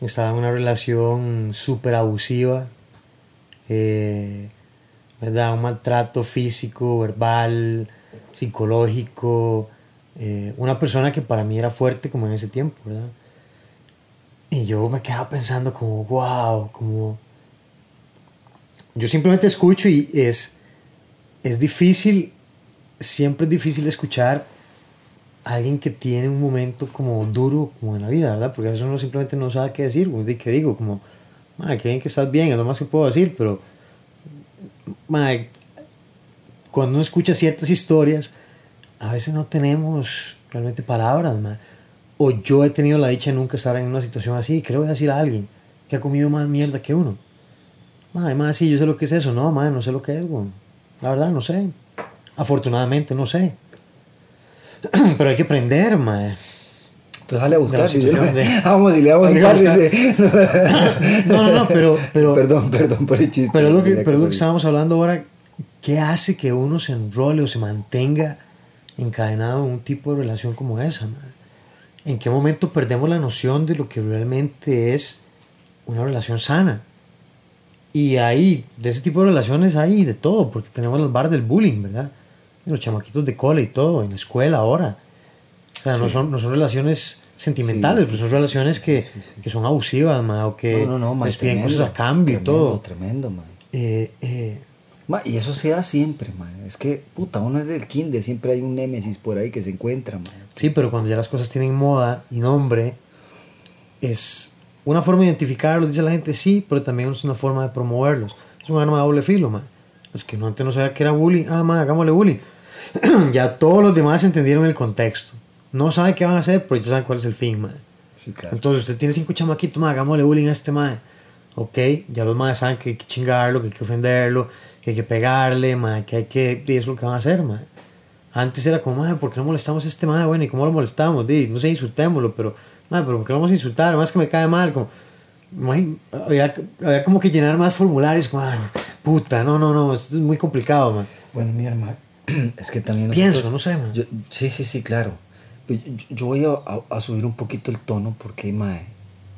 Speaker 3: Estaba en una relación súper abusiva, eh, ¿verdad? Un maltrato físico, verbal, psicológico. eh, una persona que para mí era fuerte como en ese tiempo, ¿verdad? Y yo me quedaba pensando como, wow, como... Yo simplemente escucho y es, es difícil, siempre es difícil escuchar a alguien que tiene un momento como duro como en la vida, ¿verdad? Porque a veces uno simplemente no sabe qué decir, ¿qué digo? Como, madre, qué bien que estás bien, es lo más que puedo decir, pero, madre, cuando uno escucha ciertas historias, a veces no tenemos realmente palabras, madre. O yo he tenido la dicha de nunca estar en una situación así, que le voy a decir a alguien que ha comido más mierda que uno. Madre, madre, sí, yo sé lo que es eso. No, madre, no sé lo que es, güey. La verdad, no sé. Afortunadamente, no sé. Pero hay que aprender, madre.
Speaker 2: Entonces sale a buscar. y yo-
Speaker 3: de-
Speaker 2: Vamos y le
Speaker 3: que
Speaker 2: par.
Speaker 3: buscar.
Speaker 2: Dice.
Speaker 3: No, no, no, pero... pero
Speaker 2: Perdón, perdón por el chiste.
Speaker 3: Pero es lo que, pero lo que estábamos hablando ahora, ¿qué hace que uno se enrole o se mantenga encadenado en un tipo de relación como esa? man? ¿En qué momento perdemos la noción de lo que realmente es una relación sana? Y ahí, de ese tipo de relaciones hay de todo, porque tenemos los bar del bullying, ¿verdad? Y los chamaquitos de cole y todo, en la escuela ahora. O sea, no, son, no son relaciones sentimentales,
Speaker 2: Sí,
Speaker 3: pero son relaciones que, que son abusivas, ma, o que
Speaker 2: No, no, no, ma,
Speaker 3: les piden
Speaker 2: tremendo,
Speaker 3: cosas a cambio y todo.
Speaker 2: Tremendo, man.
Speaker 3: Eh, eh,
Speaker 2: Ma, y eso se da siempre, man. Es que, puta, uno es del kinder, siempre hay un némesis por ahí que se encuentra, man.
Speaker 3: sí, pero cuando ya las cosas tienen moda y nombre, es una forma de identificarlos, dice la gente, sí, pero también es una forma de promoverlos. Es un arma de doble filo, man. Los que no antes no sabía que era bullying, ah, man, hagámosle bullying. ya todos los demás entendieron el contexto. No saben qué van a hacer, pero ya saben cuál es el fin, man.
Speaker 2: Sí, claro.
Speaker 3: Entonces usted tiene cinco chamaquitos, man, hagámosle bullying a este man. Ok, ya los más saben que hay que chingarlo, que hay que ofenderlo, que hay que pegarle, que hay que... Y eso es lo que van a hacer, man. Antes era como, man, ¿por qué no molestamos a este man? Bueno, ¿y cómo lo molestamos? Di, no sé, insultémoslo, pero, man, pero ¿por qué lo vamos a insultar? Más que me cae mal, como... había, había como que llenar más formularios, como, "Ay, puta, no, no, no, esto es muy complicado, man.
Speaker 2: Bueno, mira, hermano, es que también...
Speaker 3: Pienso, no sé, man.
Speaker 2: yo- sí, sí, sí, claro. Pues Yo, yo voy a, a- a subir un poquito el tono porque, mae,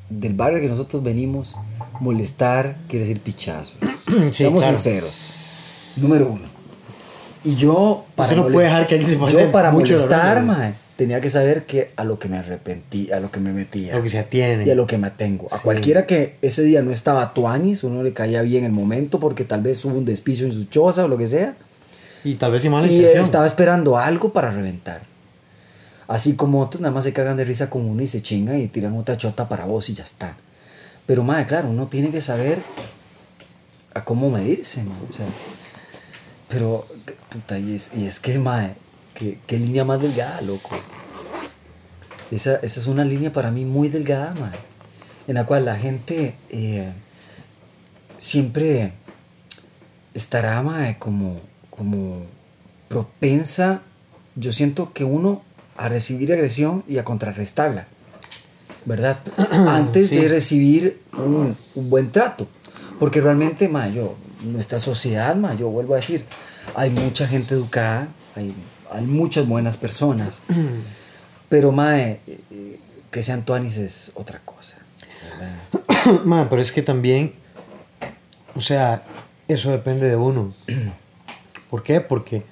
Speaker 2: del barrio que nosotros venimos, molestar quiere decir pichazos.
Speaker 3: Sí,
Speaker 2: Seamos
Speaker 3: claro.
Speaker 2: sinceros. Número uno. Y yo,
Speaker 3: Usted no puede dejar que alguien se pase
Speaker 2: yo para
Speaker 3: mucho
Speaker 2: molestar,
Speaker 3: raya,
Speaker 2: mae, tenía que saber que a lo que me arrepentí, a lo que me metía.
Speaker 3: A lo que se atiene.
Speaker 2: Y a lo que me atengo. A cualquiera que ese día no estaba tuanis, uno le caía bien el momento porque tal vez hubo un despicio en su choza o lo que sea.
Speaker 3: Y tal vez sin mala
Speaker 2: Y estaba esperando algo para reventar. Así como otros nada más se cagan de risa con uno y se chingan y tiran otra chota para vos y ya está. Pero madre, claro, uno tiene que saber a cómo medirse, mae, o sea, pero, puta, y es, y es que, madre, qué, qué línea más delgada, loco. Esa, esa es una línea para mí muy delgada, madre, en la cual la gente eh, siempre estará, madre, como, como propensa, yo siento que uno a recibir agresión y a contrarrestarla, ¿verdad? Antes
Speaker 3: Sí.
Speaker 2: de recibir un, un buen trato. Porque realmente, ma, yo, nuestra sociedad, ma, yo vuelvo a decir, hay mucha gente educada, hay, hay muchas buenas personas, pero, ma, eh, eh, que sean tuanis es otra cosa.
Speaker 3: Man, pero es que también, o sea, eso depende de uno. ¿Por qué? Porque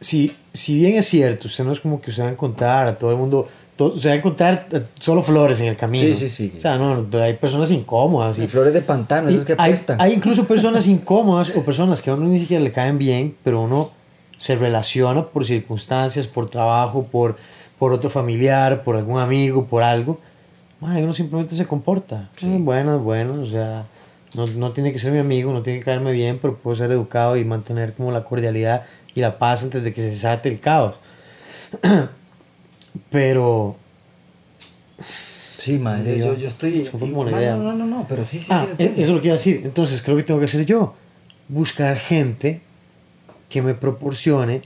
Speaker 3: si, si bien es cierto, usted no es como que usted va a encontrar a todo el mundo, to- usted va a encontrar eh, solo flores en el camino.
Speaker 2: Sí, sí, sí.
Speaker 3: O sea, no, hay personas incómodas.
Speaker 2: Y
Speaker 3: Y,
Speaker 2: flores de pantano, esas que
Speaker 3: hay, hay incluso personas incómodas o personas que a uno ni siquiera le caen bien, pero uno se relaciona por circunstancias, por trabajo, por, por otro familiar, por algún amigo, por algo. Mae, uno simplemente se comporta. Sí. buenas, buenas, o sea, no, no tiene que ser mi amigo, no tiene que caerme bien, pero puedo ser educado y mantener como la cordialidad y la paz antes de que se desate el caos. pero,
Speaker 2: Sí, madre,
Speaker 3: Yo-
Speaker 2: yo, yo estoy...
Speaker 3: eso fue como la
Speaker 2: Ma,
Speaker 3: idea.
Speaker 2: No, no, no, no, pero sí, sí.
Speaker 3: ah,
Speaker 2: sí,
Speaker 3: e- eso es lo que iba a decir. Entonces, creo que tengo que hacer yo. Buscar gente que me proporcione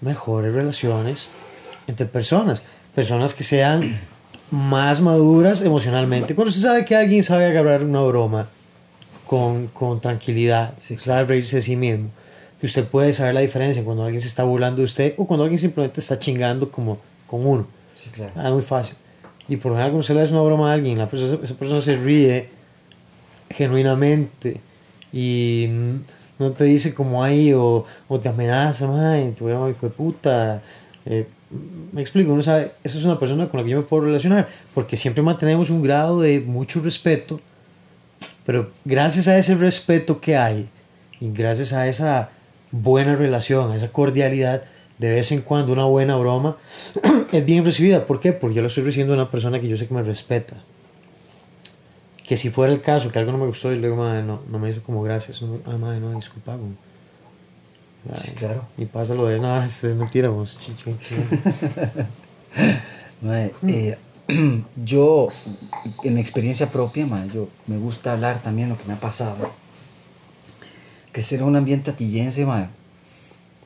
Speaker 3: mejores relaciones entre personas. Personas que sean más maduras emocionalmente. Cuando usted sabe que alguien sabe agarrar una broma con, con tranquilidad,
Speaker 2: Sí.
Speaker 3: sabe reírse de sí mismo, que usted puede saber la diferencia cuando alguien se está burlando de usted o cuando alguien simplemente está chingando como con uno.
Speaker 2: Sí, claro.
Speaker 3: Ah, muy fácil. Y por lo general, cuando usted le hace una broma a alguien, la persona, esa persona se ríe genuinamente y no te dice como ahí o, o te amenaza, "Mae, te voy a llamar hijo de puta. Eh, me explico, uno sabe, esa es una persona con la que yo me puedo relacionar, porque siempre mantenemos un grado de mucho respeto, pero gracias a ese respeto que hay y gracias a esa buena relación, a esa cordialidad, de vez en cuando una buena broma es bien recibida. ¿Por qué? Porque yo lo estoy recibiendo de una persona que yo sé que me respeta. Que si fuera el caso, que algo no me gustó y luego, madre, no, no me hizo como gracias, no, ah, madre, no, disculpa. güey".
Speaker 2: Sí, claro.
Speaker 3: Y pasa lo de, nada, es mentira, vos, chicho.
Speaker 2: Mae, eh, yo, en experiencia propia, mae, yo me gusta hablar también lo que me ha pasado. Que ser un ambiente atillense, mae,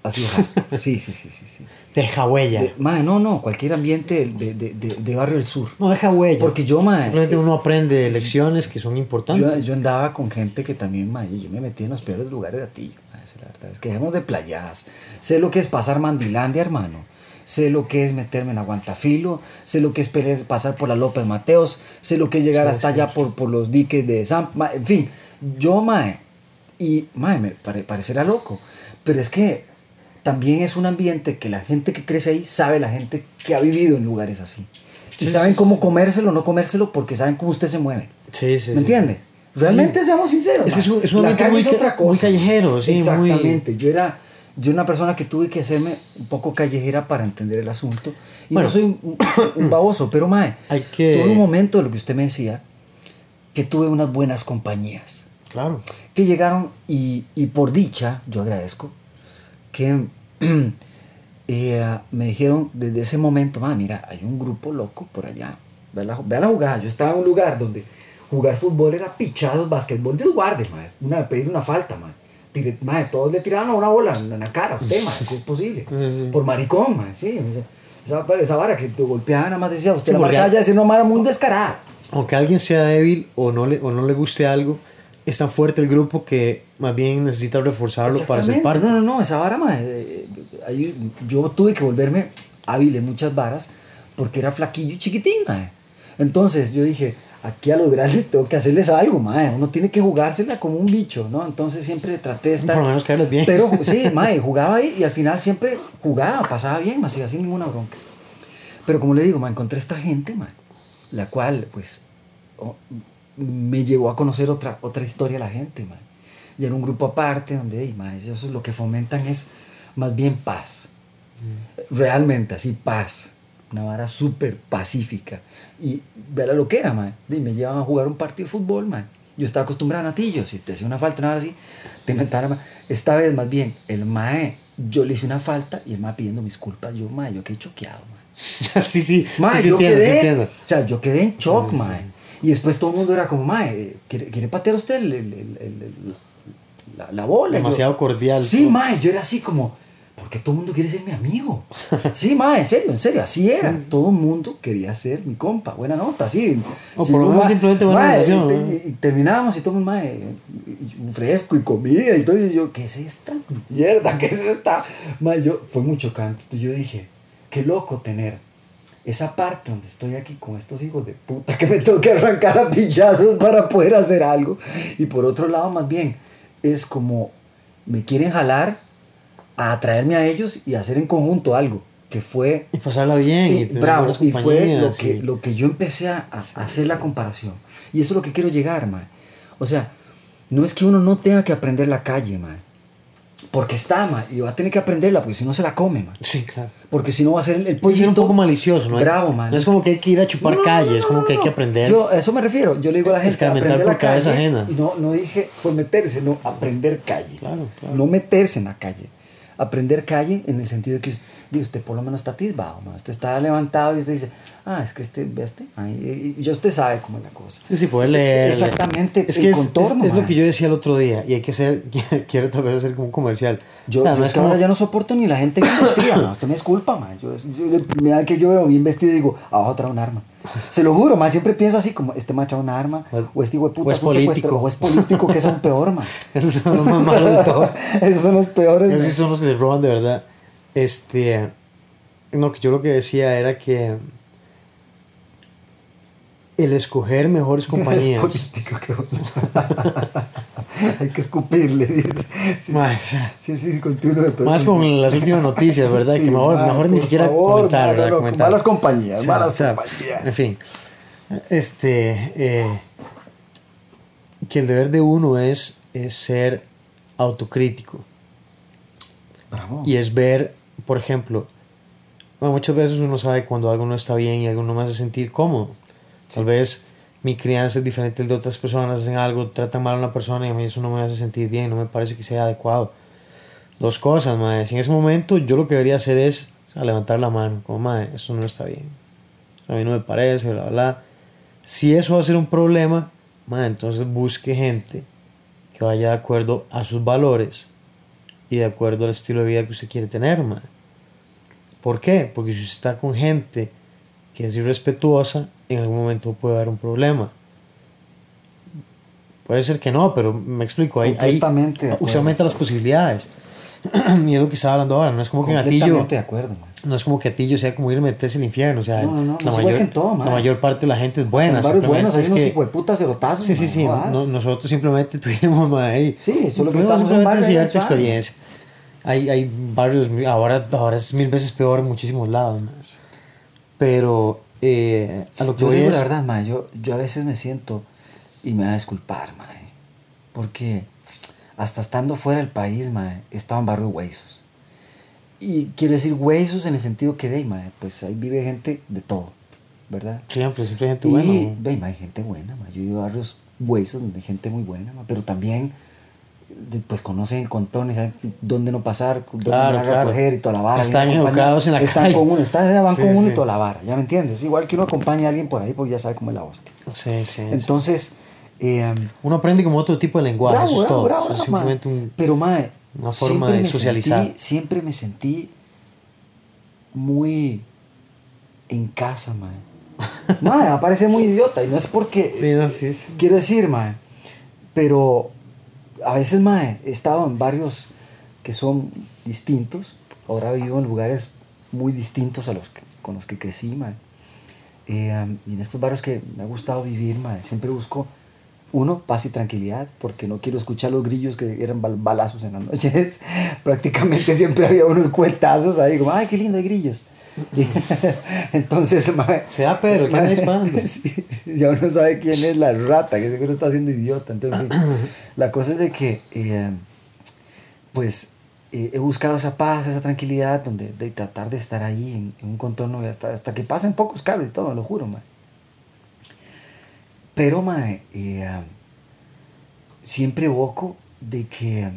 Speaker 2: hard. Sí, sí, sí, sí. sí.
Speaker 3: Deja huella.
Speaker 2: De- mae, no, no, cualquier ambiente de, de, de, barrio del sur.
Speaker 3: No, deja huella.
Speaker 2: Porque yo, mae,
Speaker 3: Simplemente uno aprende lecciones que son importantes.
Speaker 2: yo, yo andaba con gente que también, mae, yo me metí en los peores lugares de ti. la verdad. Es que dejemos de playas. Sé lo que es pasar Mandilandia, hermano. Sé lo que es meterme en Aguantafilo. Sé lo que es pasar por la López Mateos. Sé lo que es llegar
Speaker 3: Sí,
Speaker 2: hasta
Speaker 3: sí.
Speaker 2: allá por, por los diques de San... en fin, yo, mae, y, mae, me pare- parecerá loco. Pero es que también es un ambiente que la gente que crece ahí sabe la gente que ha vivido en lugares así. Y
Speaker 3: Sí,
Speaker 2: saben
Speaker 3: sí,
Speaker 2: cómo comérselo o no comérselo porque saben cómo usted se mueve.
Speaker 3: Sí, sí.
Speaker 2: ¿Me
Speaker 3: sí.
Speaker 2: entiende? Realmente
Speaker 3: Sí.
Speaker 2: seamos sinceros.
Speaker 3: Es que es un- es un ambiente muy
Speaker 2: es otra
Speaker 3: muy
Speaker 2: cosa.
Speaker 3: callejero, sí, muy-
Speaker 2: Exactamente. Yo era yo una persona que tuve que hacerme un poco callejera para entender el asunto. Y
Speaker 3: Bueno.
Speaker 2: no soy un, un baboso, pero mae,
Speaker 3: Hay que-
Speaker 2: tuve un momento de lo que usted me decía, que tuve unas buenas compañías
Speaker 3: Claro.
Speaker 2: que llegaron y, y por dicha, yo agradezco, que eh, me dijeron desde ese momento, "Ma, mira, hay un grupo loco por allá, ve la, ve la jugada, yo estaba en un lugar donde jugar fútbol era pichados, basquetbol de guardia, madre, una, pedir una falta, madre. Tire- madre, todos le tiraban una bola en la cara a usted, madre, si es posible,
Speaker 3: Sí, sí.
Speaker 2: por maricón, madre, sí, esa, esa vara que te golpeaban, nada más decía, usted
Speaker 3: Sí,
Speaker 2: la marcaba ya, decía una mara muy descarada.
Speaker 3: Aunque alguien sea débil o no le, o no le guste algo, es tan fuerte el grupo que más bien necesita reforzarlo para ser parte.
Speaker 2: No, no, no, esa vara, ma, eh, ahí yo tuve que volverme hábil en muchas varas porque era flaquillo y chiquitín, ma. Entonces yo dije, aquí a los grandes tengo que hacerles algo, mae. Uno tiene que jugársela como un bicho, ¿no? Entonces siempre traté de estar.
Speaker 3: Por lo menos caerles bien.
Speaker 2: Pero sí, mae, jugaba ahí y al final siempre jugaba, pasaba bien, más sin ninguna bronca. Pero como le digo, mae, encontré esta gente, mae, la cual, pues, oh, me llevó a conocer otra, otra historia de la gente, mae. Y en un grupo aparte donde, hey, mae, ellos lo que fomentan es más bien paz. Realmente, así, paz. Una vara súper pacífica. Y verá lo que era, mae. Y me llevaban a jugar un partido de fútbol, mae. Yo estaba acostumbrado a natillo. Si te hacía una falta, nada así, te inventaron. Esta vez, más bien, el mae, yo le hice una falta y el mae pidiendo mis culpas. Yo, mae, yo quedé choqueado, mae.
Speaker 3: sí, sí.
Speaker 2: Mae,
Speaker 3: sí, sí
Speaker 2: yo
Speaker 3: entiendo, sí
Speaker 2: quedé,
Speaker 3: entiendo.
Speaker 2: o sea, yo quedé en shock,
Speaker 3: Sí, sí,
Speaker 2: mae. Y después todo el mundo era como, mae, ¿quiere, quiere patear usted el- el- el- el- el- la, la bola? Y yo-
Speaker 3: Demasiado cordial.
Speaker 2: Sí,
Speaker 3: todo.
Speaker 2: mae, yo era así como, ¿por qué todo el mundo quiere ser mi amigo? Sí, mae, en serio, en serio, así era. Todo el mundo quería ser mi compa, buena nota, sí.
Speaker 3: O
Speaker 2: Sí,
Speaker 3: por lo menos simplemente buena
Speaker 2: mae,
Speaker 3: relación,
Speaker 2: y-
Speaker 3: ¿no?
Speaker 2: y- y terminábamos y todo mae, y- fresco y comida y todo. Y yo, ¿qué es esta mierda? ¿Qué es esta? Mae, yo, fue muy chocante. Entonces yo dije, qué loco tener esa parte donde estoy aquí con estos hijos de puta que me tengo que arrancar a pillazos para poder hacer algo. Y por otro lado, más bien, es como me quieren jalar a atraerme a ellos y hacer en conjunto algo, que fue
Speaker 3: Y pasarla bien. Y,
Speaker 2: bravo, y fue lo que, lo que yo empecé a, a hacer la comparación. Y eso es lo que quiero llegar, mae. O sea, no es que uno no tenga que aprender la calle, mae. Porque está, mae, y va a tener que aprenderla, porque si no se la come, mae.
Speaker 3: Sí, claro.
Speaker 2: Porque si no va a ser el, el
Speaker 3: Puede ser un poco malicioso, ¿no?
Speaker 2: Bravo, man.
Speaker 3: No es como que hay que ir a chupar
Speaker 2: No,
Speaker 3: calles,
Speaker 2: no,
Speaker 3: es como que hay que aprender.
Speaker 2: Yo a eso me refiero. Yo le digo a la gente
Speaker 3: Escarmentar por
Speaker 2: la
Speaker 3: cabeza
Speaker 2: calle.
Speaker 3: ajena.
Speaker 2: Y no, no dije fue meterse, no, aprender calle.
Speaker 3: Claro, claro.
Speaker 2: No meterse en la calle. Aprender calle en el sentido de que digo, usted por lo menos está atisbado, ¿no? Usted está levantado y usted dice, ah, es que este, ve este. Ay, y usted sabe cómo es la cosa.
Speaker 3: Sí, sí, poder leer.
Speaker 2: Exactamente,
Speaker 3: Es
Speaker 2: el
Speaker 3: que es,
Speaker 2: contorno,
Speaker 3: es- es lo que yo decía el otro día y hay que hacer, quiero otra vez hacer como un comercial.
Speaker 2: Yo,
Speaker 3: O sea,
Speaker 2: yo
Speaker 3: no
Speaker 2: es que
Speaker 3: como-
Speaker 2: ahora ya no soporto ni la gente bien vestida, ¿no? Usted me disculpa, man. Yo, yo, me da que yo veo bien vestido y digo, abajo trae un arma. Se lo juro, man. Siempre pienso así como, este macho trae un arma,
Speaker 3: O-
Speaker 2: este hijo de puta
Speaker 3: o es político.
Speaker 2: o es político, que es aún peor, man.
Speaker 3: Esos son los más malos de todos.
Speaker 2: Esos son los peores,
Speaker 3: Esos
Speaker 2: man.
Speaker 3: son los que se roban de verdad. Este. No, que yo lo que decía era que. El escoger mejores
Speaker 2: Es
Speaker 3: compañías.
Speaker 2: político, qué. Hay que escupirle. Sí,
Speaker 3: Mae,
Speaker 2: sí, sí, continúe. pero-
Speaker 3: Más con las últimas noticias, ¿verdad?
Speaker 2: Sí,
Speaker 3: que mejor, mejor ni siquiera
Speaker 2: favor,
Speaker 3: comentar, ¿verdad?
Speaker 2: no,
Speaker 3: Comentar.
Speaker 2: Malas compañías,
Speaker 3: O sea,
Speaker 2: malas
Speaker 3: o sea,
Speaker 2: compañías.
Speaker 3: En fin. Este. eh, que el deber de uno es, es ser autocrítico.
Speaker 2: Bravo.
Speaker 3: Y es ver, por ejemplo, bueno, muchas veces uno sabe cuando algo no está bien y algo no me hace sentir cómodo. Tal vez mi crianza es diferente de otras personas, hacen algo, tratan mal a una persona y a mí eso no me hace sentir bien, no me parece que sea adecuado. Dos cosas, madre. Si en ese momento yo lo que debería hacer es levantar la mano, como, madre, eso no está bien. A mí no me parece, bla, bla. Si eso va a ser un problema, madre, entonces busque gente que vaya de acuerdo a sus valores y de acuerdo al estilo de vida que usted quiere tener, madre. ¿Por qué? Porque si usted está con gente que es irrespetuosa, en algún momento puede haber un problema. Puede ser que no, pero me explico. Hay, hay, aumenta las posibilidades. y es lo que estaba hablando ahora. No es como que Atillo,
Speaker 2: de acuerdo, man.
Speaker 3: no es como que Atillo sea como ir a meterse al infierno. O sea,
Speaker 2: No, no, no,
Speaker 3: la, mayor,
Speaker 2: que todo, man.
Speaker 3: la mayor parte de la gente es buena.
Speaker 2: En barrios buenos hay
Speaker 3: es
Speaker 2: unos
Speaker 3: que-
Speaker 2: puta cerotazos.
Speaker 3: Sí, sí,
Speaker 2: man,
Speaker 3: sí. nosotros simplemente tuvimos ma, ahí.
Speaker 2: Sí, solo que
Speaker 3: tuvimos
Speaker 2: un
Speaker 3: simplemente cierta experiencia. Hay, hay barrios, ahora, ahora es mil veces peor en muchísimos lados. ma. Pero eh, a lo que
Speaker 2: Yo
Speaker 3: voy
Speaker 2: digo
Speaker 3: es.
Speaker 2: la verdad, mae, yo, yo a veces me siento y me va a disculpar, mae, porque hasta estando fuera del país, mae, estaba en barrio Huesos. Y quiero decir Huesos en el sentido que, de, mae, pues ahí vive gente de todo, ¿verdad?
Speaker 3: Siempre, siempre hay gente
Speaker 2: y,
Speaker 3: buena. ma.
Speaker 2: mae, hay gente buena, mae, yo he ido a barrios Huesos donde hay gente muy buena, mae, pero también pues conocen y saben dónde no pasar, dónde
Speaker 3: Claro,
Speaker 2: no
Speaker 3: claro.
Speaker 2: recoger y toda la vara.
Speaker 3: Están educados en la
Speaker 2: están
Speaker 3: calle.
Speaker 2: Con uno, están, van
Speaker 3: Sí,
Speaker 2: con uno
Speaker 3: sí.
Speaker 2: y toda la vara, ¿ya me entiendes? Igual que uno acompaña a alguien por ahí porque ya sabe cómo es la hostia.
Speaker 3: Sí, sí.
Speaker 2: Entonces, eh,
Speaker 3: Uno aprende como otro tipo de lenguaje.
Speaker 2: bravo,
Speaker 3: eso es todo.
Speaker 2: bravo,
Speaker 3: Eso es
Speaker 2: bravo, mae.
Speaker 3: simplemente un.
Speaker 2: Pero, mae,
Speaker 3: una forma de socializar.
Speaker 2: sentí- siempre me sentí muy en casa, mae. mae, me parece muy idiota y no es porque...
Speaker 3: Sí, no.
Speaker 2: Quiero decir, mae, pero a veces, mae, he estado en barrios que son distintos. Ahora vivo en lugares muy distintos a los que, con los que crecí, mae. eh, y en estos barrios que me ha gustado vivir, mae, siempre busco, uno, paz y tranquilidad, porque no quiero escuchar los grillos que eran bal- balazos en las noches. Prácticamente siempre había unos cuetazos ahí, como, ay, qué lindo, hay grillos. Entonces, mae,
Speaker 3: Será Pedro anda
Speaker 2: mae,
Speaker 3: disparando.
Speaker 2: sí, ya uno sabe quién es la rata, que seguro está haciendo idiota. Entonces, la cosa es de que, eh, pues, eh, he buscado esa paz, esa tranquilidad, donde de tratar de estar ahí en, en un contorno hasta, hasta que pasen pocos carros y todo, lo juro, mae. Pero, mae, eh, siempre evoco de que,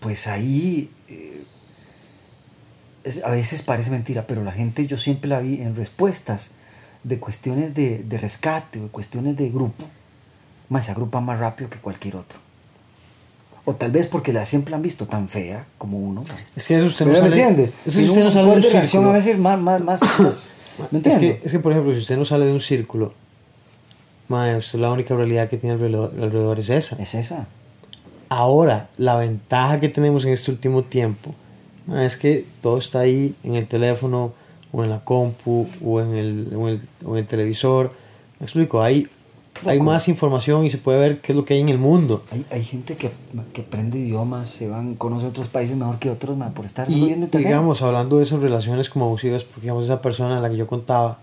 Speaker 2: pues ahí, a veces parece mentira, pero la gente yo siempre la vi en respuestas de cuestiones de, de rescate o de cuestiones de grupo, más se agrupan más rápido que cualquier otro. O tal vez porque la siempre la han visto tan fea como uno.
Speaker 3: Es que eso usted no
Speaker 2: ¿Me
Speaker 3: sale.
Speaker 2: entiende?
Speaker 3: Es que
Speaker 2: Tiene
Speaker 3: usted no sale de un círculo.
Speaker 2: a veces más, más, más, más- ¿me
Speaker 3: Es
Speaker 2: entiende?
Speaker 3: que, es que, por ejemplo, si usted no sale de un círculo, mae, usted la única realidad que tiene alrededor, alrededor es esa.
Speaker 2: Es esa.
Speaker 3: Ahora, la ventaja que tenemos en este último tiempo mae, es que todo está ahí en el teléfono, o en la compu, o en el, o en el, o en el televisor. Me explico, hay, hay más información y se puede ver qué es lo que hay en el mundo.
Speaker 2: Hay, hay gente que, que aprende idiomas, se van, conoce otros países mejor que otros, mae, por estar
Speaker 3: Y
Speaker 2: viendo
Speaker 3: digamos, hablando de esas relaciones como abusivas, porque digamos, esa persona a la que yo contaba,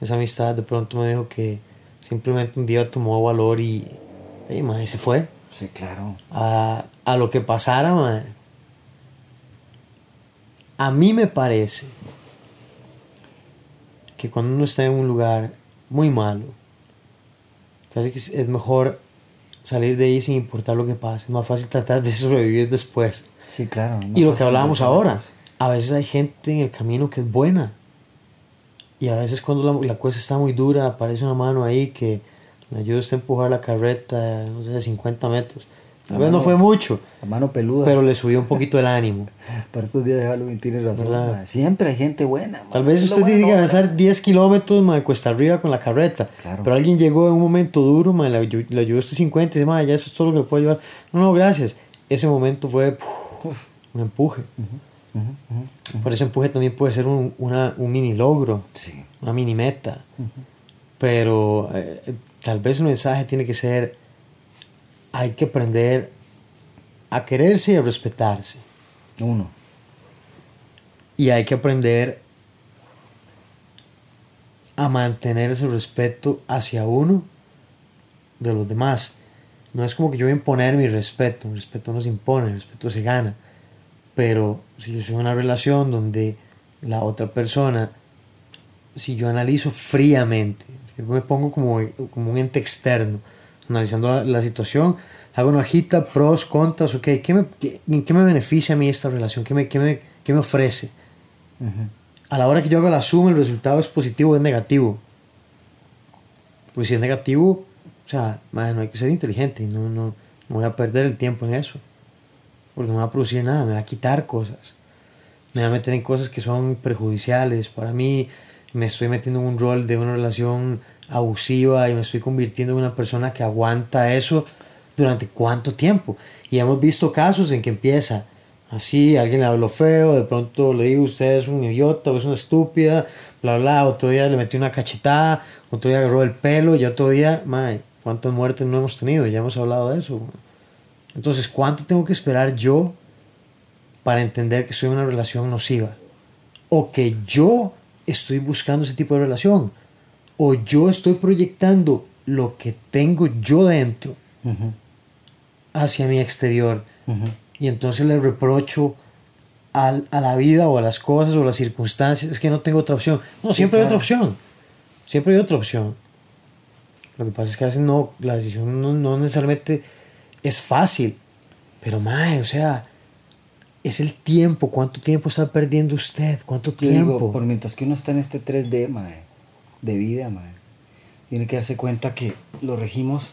Speaker 3: esa amistad, de pronto me dijo que simplemente un día tomó valor y, y mae, se fue
Speaker 2: Sí, claro.
Speaker 3: a, a lo que pasara, mae. A mí me parece que cuando uno está en un lugar muy malo, casi que es- mejor salir de ahí sin importar lo que pase. Es más fácil tratar de sobrevivir después.
Speaker 2: Sí, claro. no
Speaker 3: Y lo que hablábamos ahora, a veces hay gente en el camino que es buena. Y a veces cuando la, la cosa está muy dura, aparece una mano ahí que me ayuda a usted a empujar la carreta, no sé, de 50 metros. Tal
Speaker 2: La
Speaker 3: vez no
Speaker 2: mano-
Speaker 3: fue mucho,
Speaker 2: La mano peluda.
Speaker 3: pero le subió un poquito el ánimo.
Speaker 2: Para estos días de Halloween tiene razón. Siempre hay gente buena.
Speaker 3: Tal vez usted tiene que
Speaker 2: bueno,
Speaker 3: avanzar 10 kilómetros de cuesta arriba con la carreta.
Speaker 2: Claro.
Speaker 3: Pero alguien llegó en un momento duro, ma, le, le ayudó usted 50 y dice, ma, ya eso es todo lo que le puedo ayudar. No, no, gracias. Ese momento fue puf, un empuje.
Speaker 2: Ujú.
Speaker 3: Por ese empuje también puede ser un, una- un mini logro.
Speaker 2: Sí.
Speaker 3: una mini meta. Pero eh, tal vez el mensaje tiene que ser, hay que aprender a quererse y a respetarse.
Speaker 2: Uno.
Speaker 3: Y hay que aprender a mantener ese respeto hacia uno de los demás. No es como que yo voy a imponer mi respeto, el respeto no se impone, el respeto se gana. Pero si yo soy en una relación donde la otra persona, si yo analizo fríamente, yo me pongo como, como un ente externo, analizando la, situación, hago una hojita, pros, contras, ok, ¿qué me, qué, ¿en qué me beneficia a mí esta relación? ¿Qué me, qué me, qué me ofrece? A la hora que yo hago la suma, el resultado es positivo o es negativo. Pues si es negativo, o sea, madre, no hay que ser inteligente y no, no, no voy a perder el tiempo en eso. Porque no va a producir nada, me va a quitar cosas. Me va a meter en cosas que son perjudiciales para mí. Me estoy metiendo en un rol de una relación abusiva y me estoy convirtiendo en una persona que aguanta eso durante cuánto tiempo. Y hemos visto casos en que empieza así, alguien le habló feo, de pronto le digo usted es un idiota o es una estúpida, bla, bla, otro día le metió una cachetada, otro día agarró el pelo y otro día, mae, ¿cuántas muertes no hemos tenido? Ya hemos hablado de eso. Entonces, ¿cuánto tengo que esperar yo para entender que en una relación nociva? O que yo estoy buscando ese tipo de relación. O yo estoy proyectando lo que tengo yo dentro hacia mi exterior. Y entonces le reprocho al- a la vida o a las cosas o a las circunstancias. Es que no tengo otra opción. No,
Speaker 2: Sí,
Speaker 3: siempre hay otra opción. Siempre hay otra opción. Lo que pasa es que a veces no, la decisión no, no necesariamente es fácil. Pero, mae, o sea, es el tiempo. ¿Cuánto tiempo está perdiendo usted? ¿Cuánto tiempo?
Speaker 2: digo, por mientras que uno está en este 3D, mae, de vida, mae, tiene que darse cuenta que lo regimos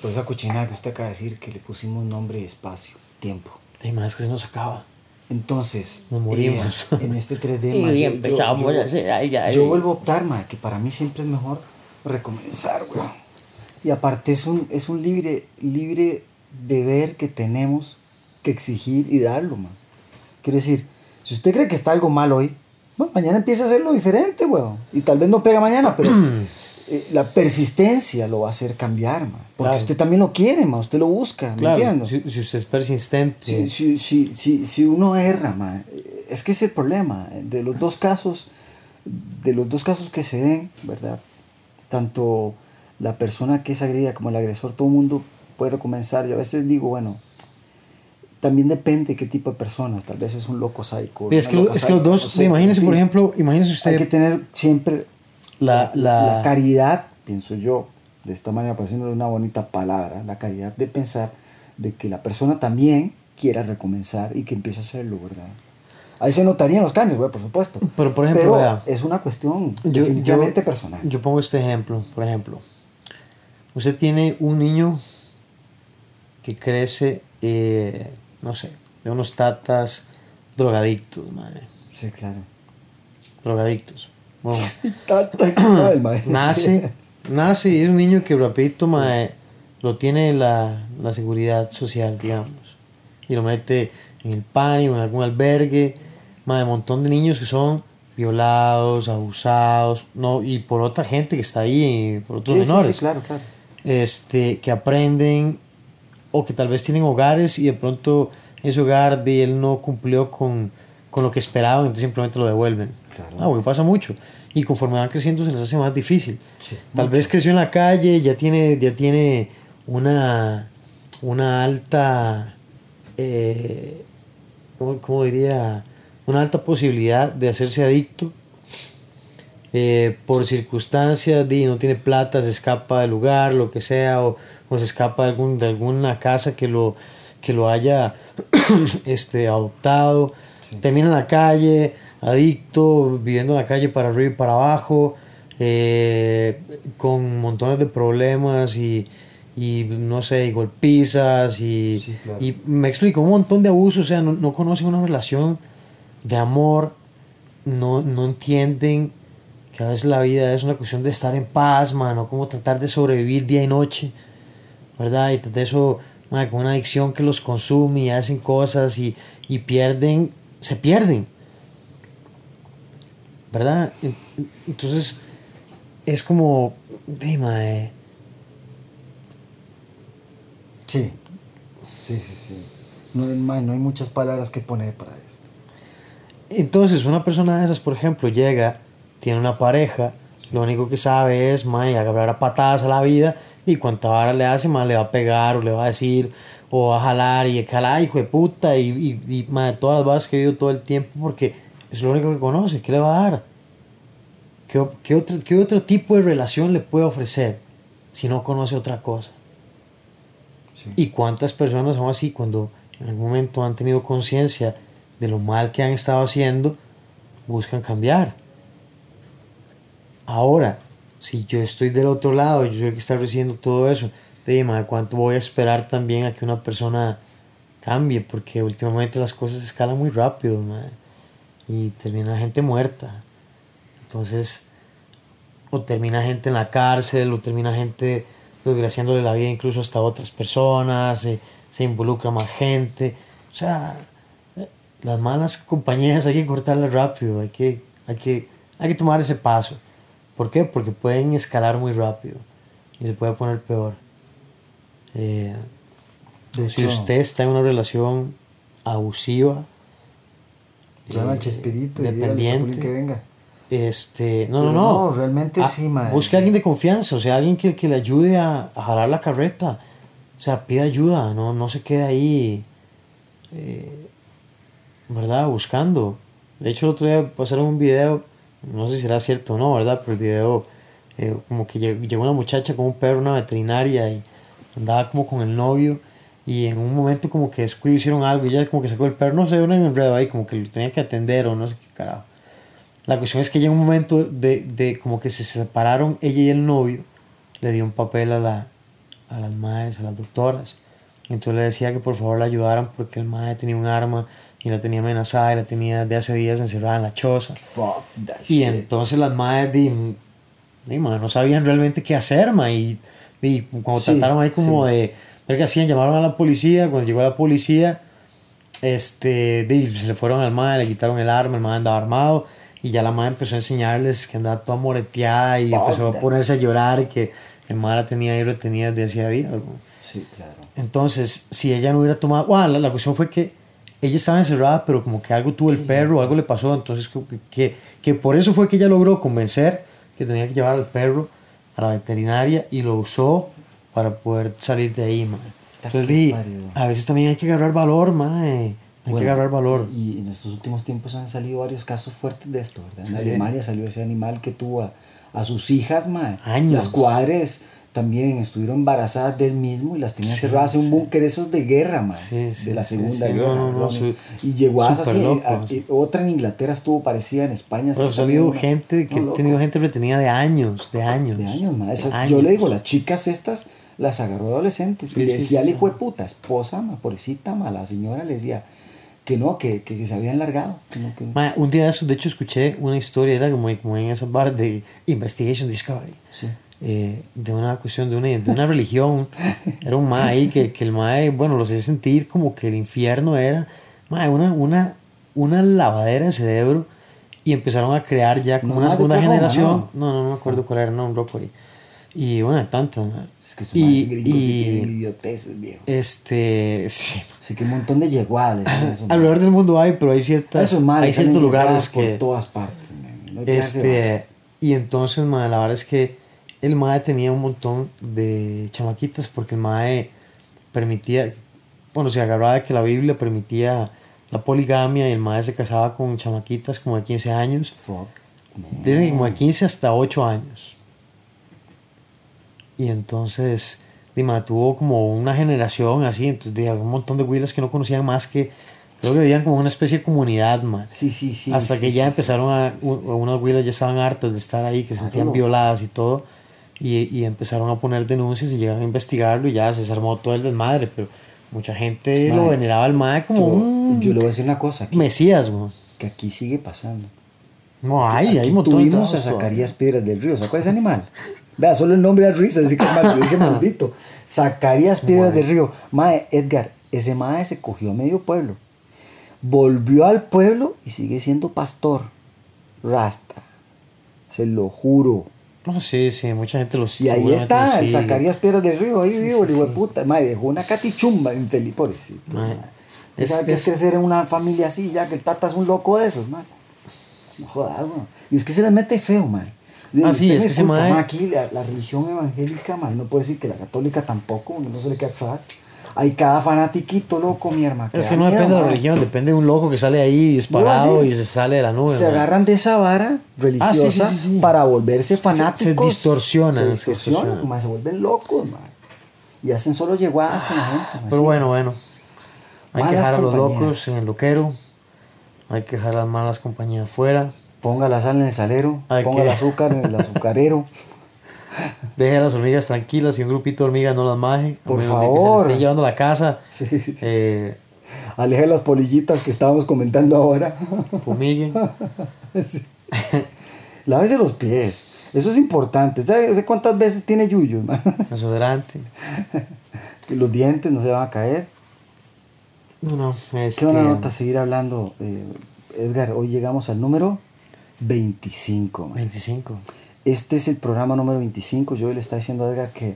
Speaker 2: por esa cochinada que usted acaba de decir, que le pusimos nombre, espacio, tiempo.
Speaker 3: Es que se nos acaba.
Speaker 2: Entonces,
Speaker 3: Nos morimos.
Speaker 2: eh, en este 3D,
Speaker 4: Y empezamos
Speaker 2: yo,
Speaker 4: a hacer ahí ya.
Speaker 2: yo
Speaker 4: eh,
Speaker 2: vuelvo a optar, mae, que para mí siempre es mejor recomenzar, weón. Y aparte es un, es un libre, libre deber que tenemos que exigir y darlo, man. Quiero decir, si usted cree que está algo mal hoy, Bueno, mañana empieza a hacerlo diferente, weón. Y tal vez no pega mañana, pero eh, la persistencia lo va a hacer cambiar, ma. Porque
Speaker 3: Claro.
Speaker 2: usted también lo quiere, ma. Usted lo busca, ¿me
Speaker 3: Claro, si, si usted es persistente.
Speaker 2: Si, si, si, si, si uno erra, ma, es que es el problema. De los dos casos, de los dos casos que se den, ¿verdad? Tanto la persona que es agredida como el agresor, todo el mundo puede recomenzar. Yo a veces digo, bueno, también depende qué tipo de personas. Tal vez es un loco psycho.
Speaker 3: es, que, lo- es que los dos,
Speaker 2: no sé,
Speaker 3: imagínese
Speaker 2: en
Speaker 3: por ejemplo, imagínese
Speaker 2: Hay que
Speaker 3: usted
Speaker 2: tener siempre
Speaker 3: la, la,
Speaker 2: la caridad, pienso yo, de esta manera, pareciendo una bonita palabra, la caridad de pensar de que la persona también quiera recomenzar y que empiece a hacerlo, ¿verdad? Ahí se notarían los cambios, güey, por supuesto.
Speaker 3: Pero, por ejemplo,
Speaker 2: Pero
Speaker 3: vea.
Speaker 2: es una cuestión
Speaker 3: Yo-
Speaker 2: definitivamente
Speaker 3: yo-
Speaker 2: personal.
Speaker 3: Yo pongo este ejemplo, por ejemplo. Usted tiene un niño que crece, eh, no sé, de unos tatas drogadictos, madre.
Speaker 2: sí, claro.
Speaker 3: Drogadictos. Bueno, nace, nace y es un niño que rapidito, mae, lo tiene la, la seguridad social, digamos. Y lo mete en el PANI o en algún albergue. Mae, un montón de niños que son violados, abusados, no, y por otra gente que está ahí, por otros
Speaker 2: Sí, sí, sí,
Speaker 3: menores.
Speaker 2: claro, claro.
Speaker 3: Este, que aprenden o que tal vez tienen hogares y de pronto ese hogar de él no cumplió con, con lo que esperaban, entonces simplemente lo devuelven.
Speaker 2: Claro.
Speaker 3: Ah, porque pasa mucho. Y conforme van creciendo se les hace más difícil.
Speaker 2: Sí,
Speaker 3: tal vez creció en la calle, ya tiene, ya tiene una, una alta, eh, ¿cómo, cómo diría? Una alta posibilidad de hacerse adicto. eh, por circunstancias, no tiene plata, se escapa del lugar, lo que sea, o, o se escapa de, algún, de alguna casa que lo, que lo haya este, adoptado, termina en la calle, adicto, viviendo en la calle para arriba y para abajo, eh, con montones de problemas y, y, no sé, y golpizas y,
Speaker 2: Sí, claro.
Speaker 3: y me explico, un montón de abusos, o sea, no, no conocen una relación de amor, no, no entienden que a veces la vida es una cuestión de estar en paz, mano, como tratar de sobrevivir día y noche, ¿verdad? Y de eso, man, con una adicción que los consume y hacen cosas y, y pierden, se pierden, ¿verdad? En- Entonces, es como, ve, mae,
Speaker 2: Sí, sí, sí, sí. No, hay- mae, no hay muchas palabras que poner para esto.
Speaker 3: Entonces, una persona de esas, por ejemplo, llega, tiene una pareja, lo único que sabe es, mae, agarrar a patadas a la vida y cuanta vara le hace, mae, le va a pegar o le va a decir o va a jalar y jalar, hijo de puta, y, y, y mae, todas las varas que vivido todo el tiempo porque es lo único que conoce, ¿qué le va a dar? ¿Qué, qué otro, ¿Qué otro tipo de relación le puede ofrecer si no conoce otra cosa?
Speaker 2: Sí.
Speaker 3: ¿Y cuántas personas son así cuando en algún momento han tenido conciencia de lo mal que han estado haciendo, buscan cambiar? Ahora, si yo estoy del otro lado, yo soy el que está recibiendo todo eso, dime, ¿cuánto voy a esperar también a que una persona cambie? Porque últimamente las cosas escalan muy rápido, y termina gente muerta. Entonces, o termina gente en la cárcel, o termina gente desgraciándole la vida incluso hasta otras personas, se, se involucra más gente. O sea, eh, las malas compañías hay que cortarlas rápido, hay que, hay que, hay que tomar ese paso. ¿Por qué? Porque pueden escalar muy rápido y se puede poner peor. Eh,
Speaker 2: De
Speaker 3: si
Speaker 2: hecho-
Speaker 3: usted está en una relación abusiva,
Speaker 2: Llama al
Speaker 3: eh,
Speaker 2: Chespirito
Speaker 3: dependiente,
Speaker 2: Chapulín que venga.
Speaker 3: este, no, no,
Speaker 2: Pero
Speaker 3: no.
Speaker 2: no, realmente
Speaker 3: Ah,
Speaker 2: sí, mae.
Speaker 3: Busque a alguien de confianza, o sea, alguien que, que le ayude a, a jalar la carreta. O sea, pida ayuda, no, no se quede ahí, eh, ¿verdad? Buscando. De hecho, el otro día pasaron un video, no sé si será cierto o no, ¿verdad? Pero el video, eh, como que lle- llegó una muchacha con un perro una veterinaria y andaba como con el novio. Y en un momento como que descuido hicieron algo y ella como que sacó el perro, no sé, un enredo ahí, como que lo tenía que atender o no sé qué carajo. La cuestión es que llega un momento de, de como que se separaron ella y el novio, le dio un papel a, la, a las madres, a las doctoras. Entonces le decía que por favor la ayudaran porque el madre tenía un arma y la tenía amenazada y la tenía de hace días encerrada en la choza.
Speaker 2: Fuck that
Speaker 3: Y
Speaker 2: shit.
Speaker 3: entonces las madres di, di, no sabían realmente qué hacer, ma, y, y cuando
Speaker 2: Sí,
Speaker 3: trataron ahí como
Speaker 2: sí.
Speaker 3: de ver qué hacían, llamaron a la policía, cuando llegó la policía, este, di, se le fueron al madre, le quitaron el arma, el madre andaba armado, Y ya la madre empezó a enseñarles que andaba toda moreteada y empezó a ponerse a llorar y que el madre la tenía ahí retenida desde hacía días.
Speaker 2: Sí, claro.
Speaker 3: Entonces, si ella no hubiera tomado. Bueno, la, la cuestión fue que ella estaba encerrada, pero como que algo tuvo el perro, algo le pasó. Entonces, que, que, que por eso fue que ella logró convencer que tenía que llevar al perro a la veterinaria y lo usó para poder salir de ahí, mae. Entonces dije, a veces también hay que agarrar valor, mae. Hay que
Speaker 2: Bueno,
Speaker 3: agarrar valor.
Speaker 2: Y en estos últimos tiempos han salido varios casos fuertes de esto, ¿verdad? En
Speaker 3: Sí.
Speaker 2: Alemania salió ese animal que tuvo a, a sus hijas, mae.
Speaker 3: Años.
Speaker 2: Las cuadres también estuvieron embarazadas del mismo y las tenían
Speaker 3: Sí,
Speaker 2: cerradas en un
Speaker 3: sí.
Speaker 2: búnker esos de guerra, mae.
Speaker 3: Sí,
Speaker 2: de la Segunda. Guerra.
Speaker 3: No, no, no,
Speaker 2: y llegó a así, a- otra en Inglaterra estuvo parecida en España.
Speaker 3: Pero ha
Speaker 2: también,
Speaker 3: gente que ha tenido gente retenida de años, de años.
Speaker 2: De años, mae. Esas-
Speaker 3: Años.
Speaker 2: Yo le digo, las chicas estas las agarró adolescentes. Y le decía al hijo de puta, esposa, ma, pobrecita, ma, la señora le decía que no, que, que, que se habían largado. que no, que-
Speaker 3: Mae, un día de esos, de hecho, escuché una historia, era como, como en esas barras de Investigation Discovery. Eh, de una cuestión de una, de una religión. Era un mae que, que el mae, bueno, los hacía sentir como que el infierno era mae, una, una, una lavadera de cerebro y empezaron a crear ya como
Speaker 2: No,
Speaker 3: una segunda generación. No, no, no me acuerdo cuál era, no, un roco ahí. Y bueno, tanto.
Speaker 2: Es que
Speaker 3: y, y,
Speaker 2: tienen idioteces, viejo.
Speaker 3: este, sí.
Speaker 2: Así que un montón de yeguales.
Speaker 3: Alrededor del mundo hay, pero hay ciertas,
Speaker 2: maes
Speaker 3: hay ciertos lugares que
Speaker 2: Por todas partes, man. No hay
Speaker 3: Este, y entonces, mae, la verdad es que el MAE tenía un montón de chamaquitas porque el MAE permitía, bueno, se agarraba de que la Biblia permitía la poligamia y el MAE se casaba con chamaquitas como de 15 años.
Speaker 2: Fuck,
Speaker 3: que como de 15 hasta 8 años. Y entonces, Dima, tuvo como una generación así, entonces de un montón de huilas que no conocían más que, creo que vivían como una especie de comunidad más.
Speaker 2: Sí, sí, sí.
Speaker 3: Hasta
Speaker 2: sí,
Speaker 3: que ya
Speaker 2: sí.
Speaker 3: empezaron a, unas huilas ya estaban hartas de estar ahí, que se sentían
Speaker 2: Claro.
Speaker 3: violadas y todo, y, y empezaron a poner denuncias y llegaron a investigarlo y ya se armó todo el desmadre, pero mucha gente lo veneraba al MAE como
Speaker 2: Yo,
Speaker 3: un
Speaker 2: yo le voy a decir una cosa, que,
Speaker 3: mesías, güey.
Speaker 2: que aquí sigue pasando.
Speaker 3: No, hay, hay
Speaker 2: Aquí
Speaker 3: un montón de
Speaker 2: tuvimos a Zacarías Piedras del Río. ¿Se acuerda ese animal? Vea, solo el nombre da risa, así que mal, dice maldito. Zacarías Piedras del Río. Mae, Edgar, ese mae se cogió a medio pueblo. Volvió al pueblo y sigue siendo pastor. Rasta. Se lo juro.
Speaker 3: No, sí, sí, mucha gente lo
Speaker 2: Y ahí está, el
Speaker 3: sigue.
Speaker 2: Zacarías Piedras del Río, ahí
Speaker 3: Sí,
Speaker 2: vivo,
Speaker 3: sí, sí.
Speaker 2: puta. Mae, dejó una catichumba infeliz, pobrecito.
Speaker 3: Mae,
Speaker 2: mae.
Speaker 3: es-
Speaker 2: ¿Sabe qué es crecer en una familia así, ya que el tata es un loco de esos, man? No jodas, weón. Y es que se les mete feo, man.
Speaker 3: Ah, sí, es que ese mae-
Speaker 2: Aquí la, la religión evangélica, man, no puede decir que la católica tampoco, no se le queda atrás. Hay cada fanatiquito loco, mi hermano.
Speaker 3: Es que no depende de la religión, depende de un loco que sale ahí disparado y se sale de la nube.
Speaker 2: Se agarran de esa vara religiosa
Speaker 3: Ah, sí, sí, sí, sí.
Speaker 2: para volverse fanáticos.
Speaker 3: distorsionan,
Speaker 2: Se
Speaker 3: se
Speaker 2: distorsionan,
Speaker 3: distorsionan.
Speaker 2: man, se vuelven locos, man. Y hacen solo yeguadas con la gente. man,
Speaker 3: Pero bueno, bueno. Hay que dejar a los
Speaker 2: compañías.
Speaker 3: locos en el loquero. Hay que dejar las malas compañías fuera.
Speaker 2: Ponga la sal en el salero,
Speaker 3: Hay
Speaker 2: ponga
Speaker 3: que-
Speaker 2: el azúcar en el azucarero.
Speaker 3: Deje a las hormigas tranquilas y un grupito de hormigas no las maje.
Speaker 2: Por
Speaker 3: de que se
Speaker 2: favor.
Speaker 3: las estén llevando a la casa.
Speaker 2: Sí.
Speaker 3: Eh,
Speaker 2: Aleje las polillitas que estábamos comentando ahora.
Speaker 3: fumiguen.
Speaker 2: Sí. Lávese los pies. Eso es importante. ¿Sabe cuántas veces tiene yuyos?
Speaker 3: Desodorante.
Speaker 2: Que los dientes no se van a caer.
Speaker 3: No, no. Este,
Speaker 2: Qué buena nota seguir hablando. eh, Edgar, hoy llegamos al número 25. man.
Speaker 3: 25.
Speaker 2: Este es el programa número 25. Yo le estaba diciendo a Edgar que,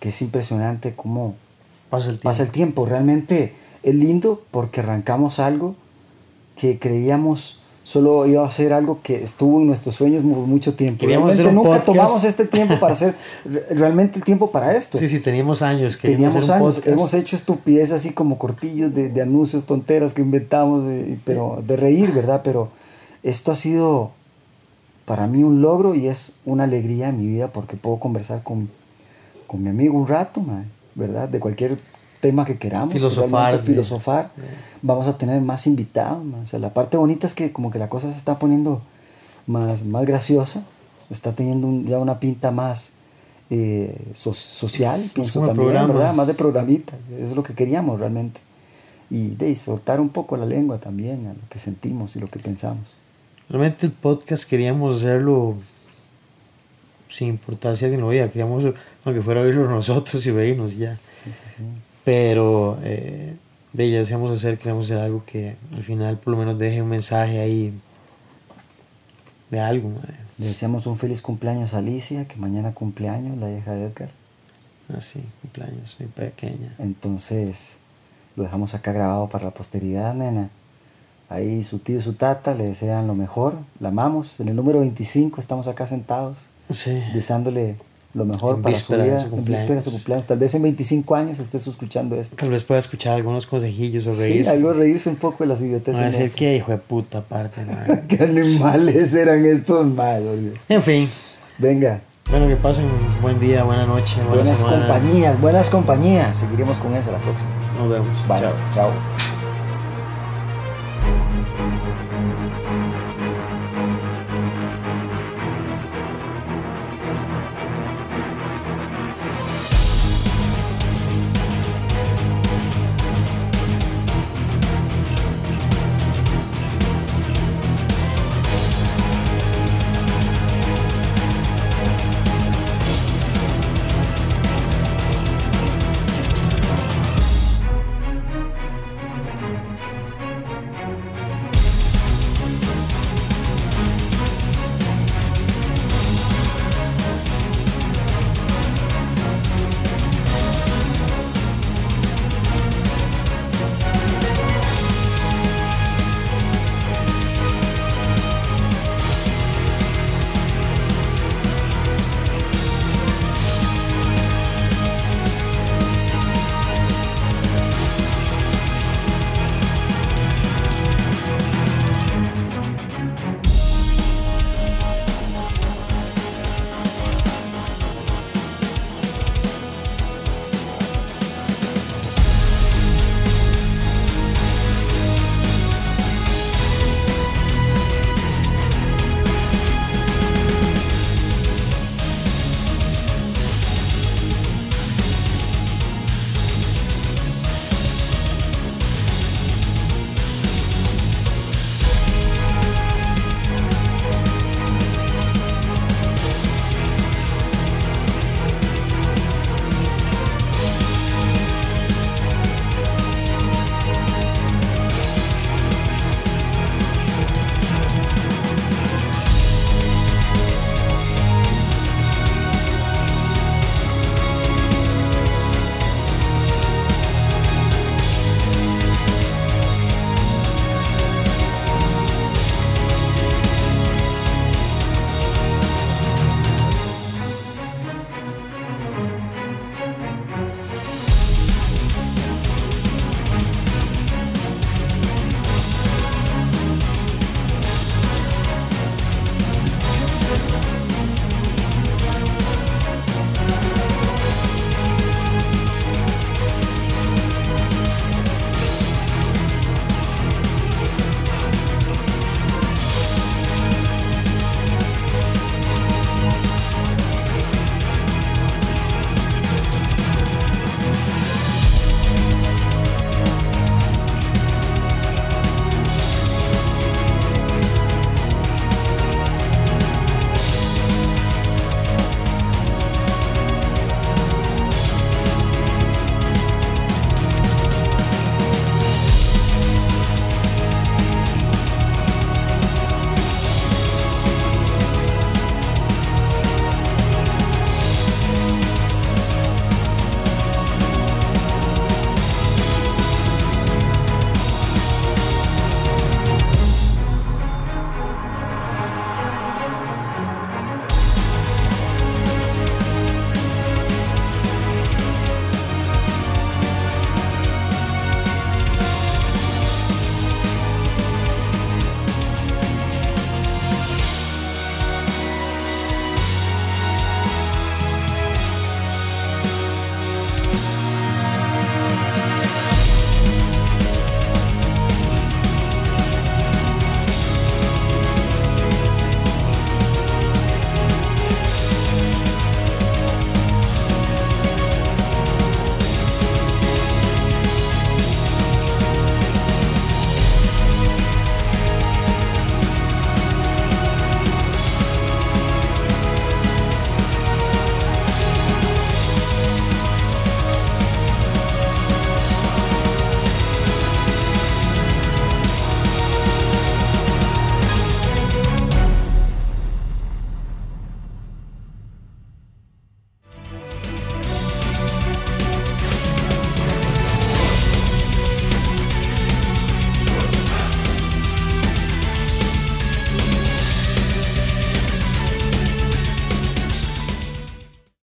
Speaker 2: que es impresionante cómo
Speaker 3: Pasa el tiempo.
Speaker 2: pasa el tiempo. Realmente es lindo porque arrancamos algo que creíamos solo iba a ser algo que estuvo en nuestros sueños por mucho tiempo.
Speaker 3: Queríamos
Speaker 2: realmente nunca
Speaker 3: podcast.
Speaker 2: tomamos este tiempo para hacer re- realmente el tiempo para esto.
Speaker 3: Sí, sí, teníamos años. Queríamos
Speaker 2: Teníamos años,
Speaker 3: podcast.
Speaker 2: hemos hecho estupidez así como cortillos de, de anuncios, tonteras que inventamos, de- pero de reír, ¿verdad? Pero esto ha sido para mí un logro y es una alegría en mi vida porque puedo conversar con, con mi amigo un rato, ¿verdad? De cualquier tema que queramos.
Speaker 3: Filosofar.
Speaker 2: Vamos a tener más invitados. mae. O sea, la parte bonita es que como que la cosa se está poniendo más, más graciosa, está teniendo un- ya una pinta más eh, so- social, pienso también. ¿verdad? Más de programita, es lo que queríamos realmente. Y de soltar un poco la lengua también a lo que sentimos y lo que pensamos.
Speaker 3: Realmente el podcast queríamos hacerlo sin importar si alguien lo veía. Queríamos, aunque fuera oírlo nosotros y reírnos ya.
Speaker 2: Sí, sí, sí.
Speaker 3: Pero eh, de ella deseamos hacer, queremos hacer algo que al final por lo menos deje un mensaje ahí de algo, mae.
Speaker 2: Le deseamos un feliz cumpleaños a Alicia, que mañana cumpleaños, la hija de Edgar.
Speaker 3: Ah, cumpleaños, mi pequeña.
Speaker 2: Entonces, lo dejamos acá grabado para la posteridad, nena. Ahí su tío y su tata le desean lo mejor, la amamos. En el número 25 estamos acá sentados,
Speaker 3: Sí.
Speaker 2: deseándole lo mejor
Speaker 3: En
Speaker 2: para su vida,
Speaker 3: su
Speaker 2: en víspera su
Speaker 3: cumpleaños.
Speaker 2: Tal vez en 25 años estés escuchando esto.
Speaker 3: Tal vez pueda escuchar algunos consejillos o
Speaker 2: Sí,
Speaker 3: reírse.
Speaker 2: algo reírse un poco de las idioteces.
Speaker 3: No va a decir que hijo de puta aparte.
Speaker 2: Qué animales eran estos malos.
Speaker 3: En fin.
Speaker 2: Venga,
Speaker 3: Bueno, que pasen un buen día, buena noche, buena
Speaker 2: buenas
Speaker 3: semana.
Speaker 2: compañías, buenas compañías. Seguiremos con eso la próxima.
Speaker 3: Nos vemos.
Speaker 2: Vale,
Speaker 3: Chao.
Speaker 2: chao.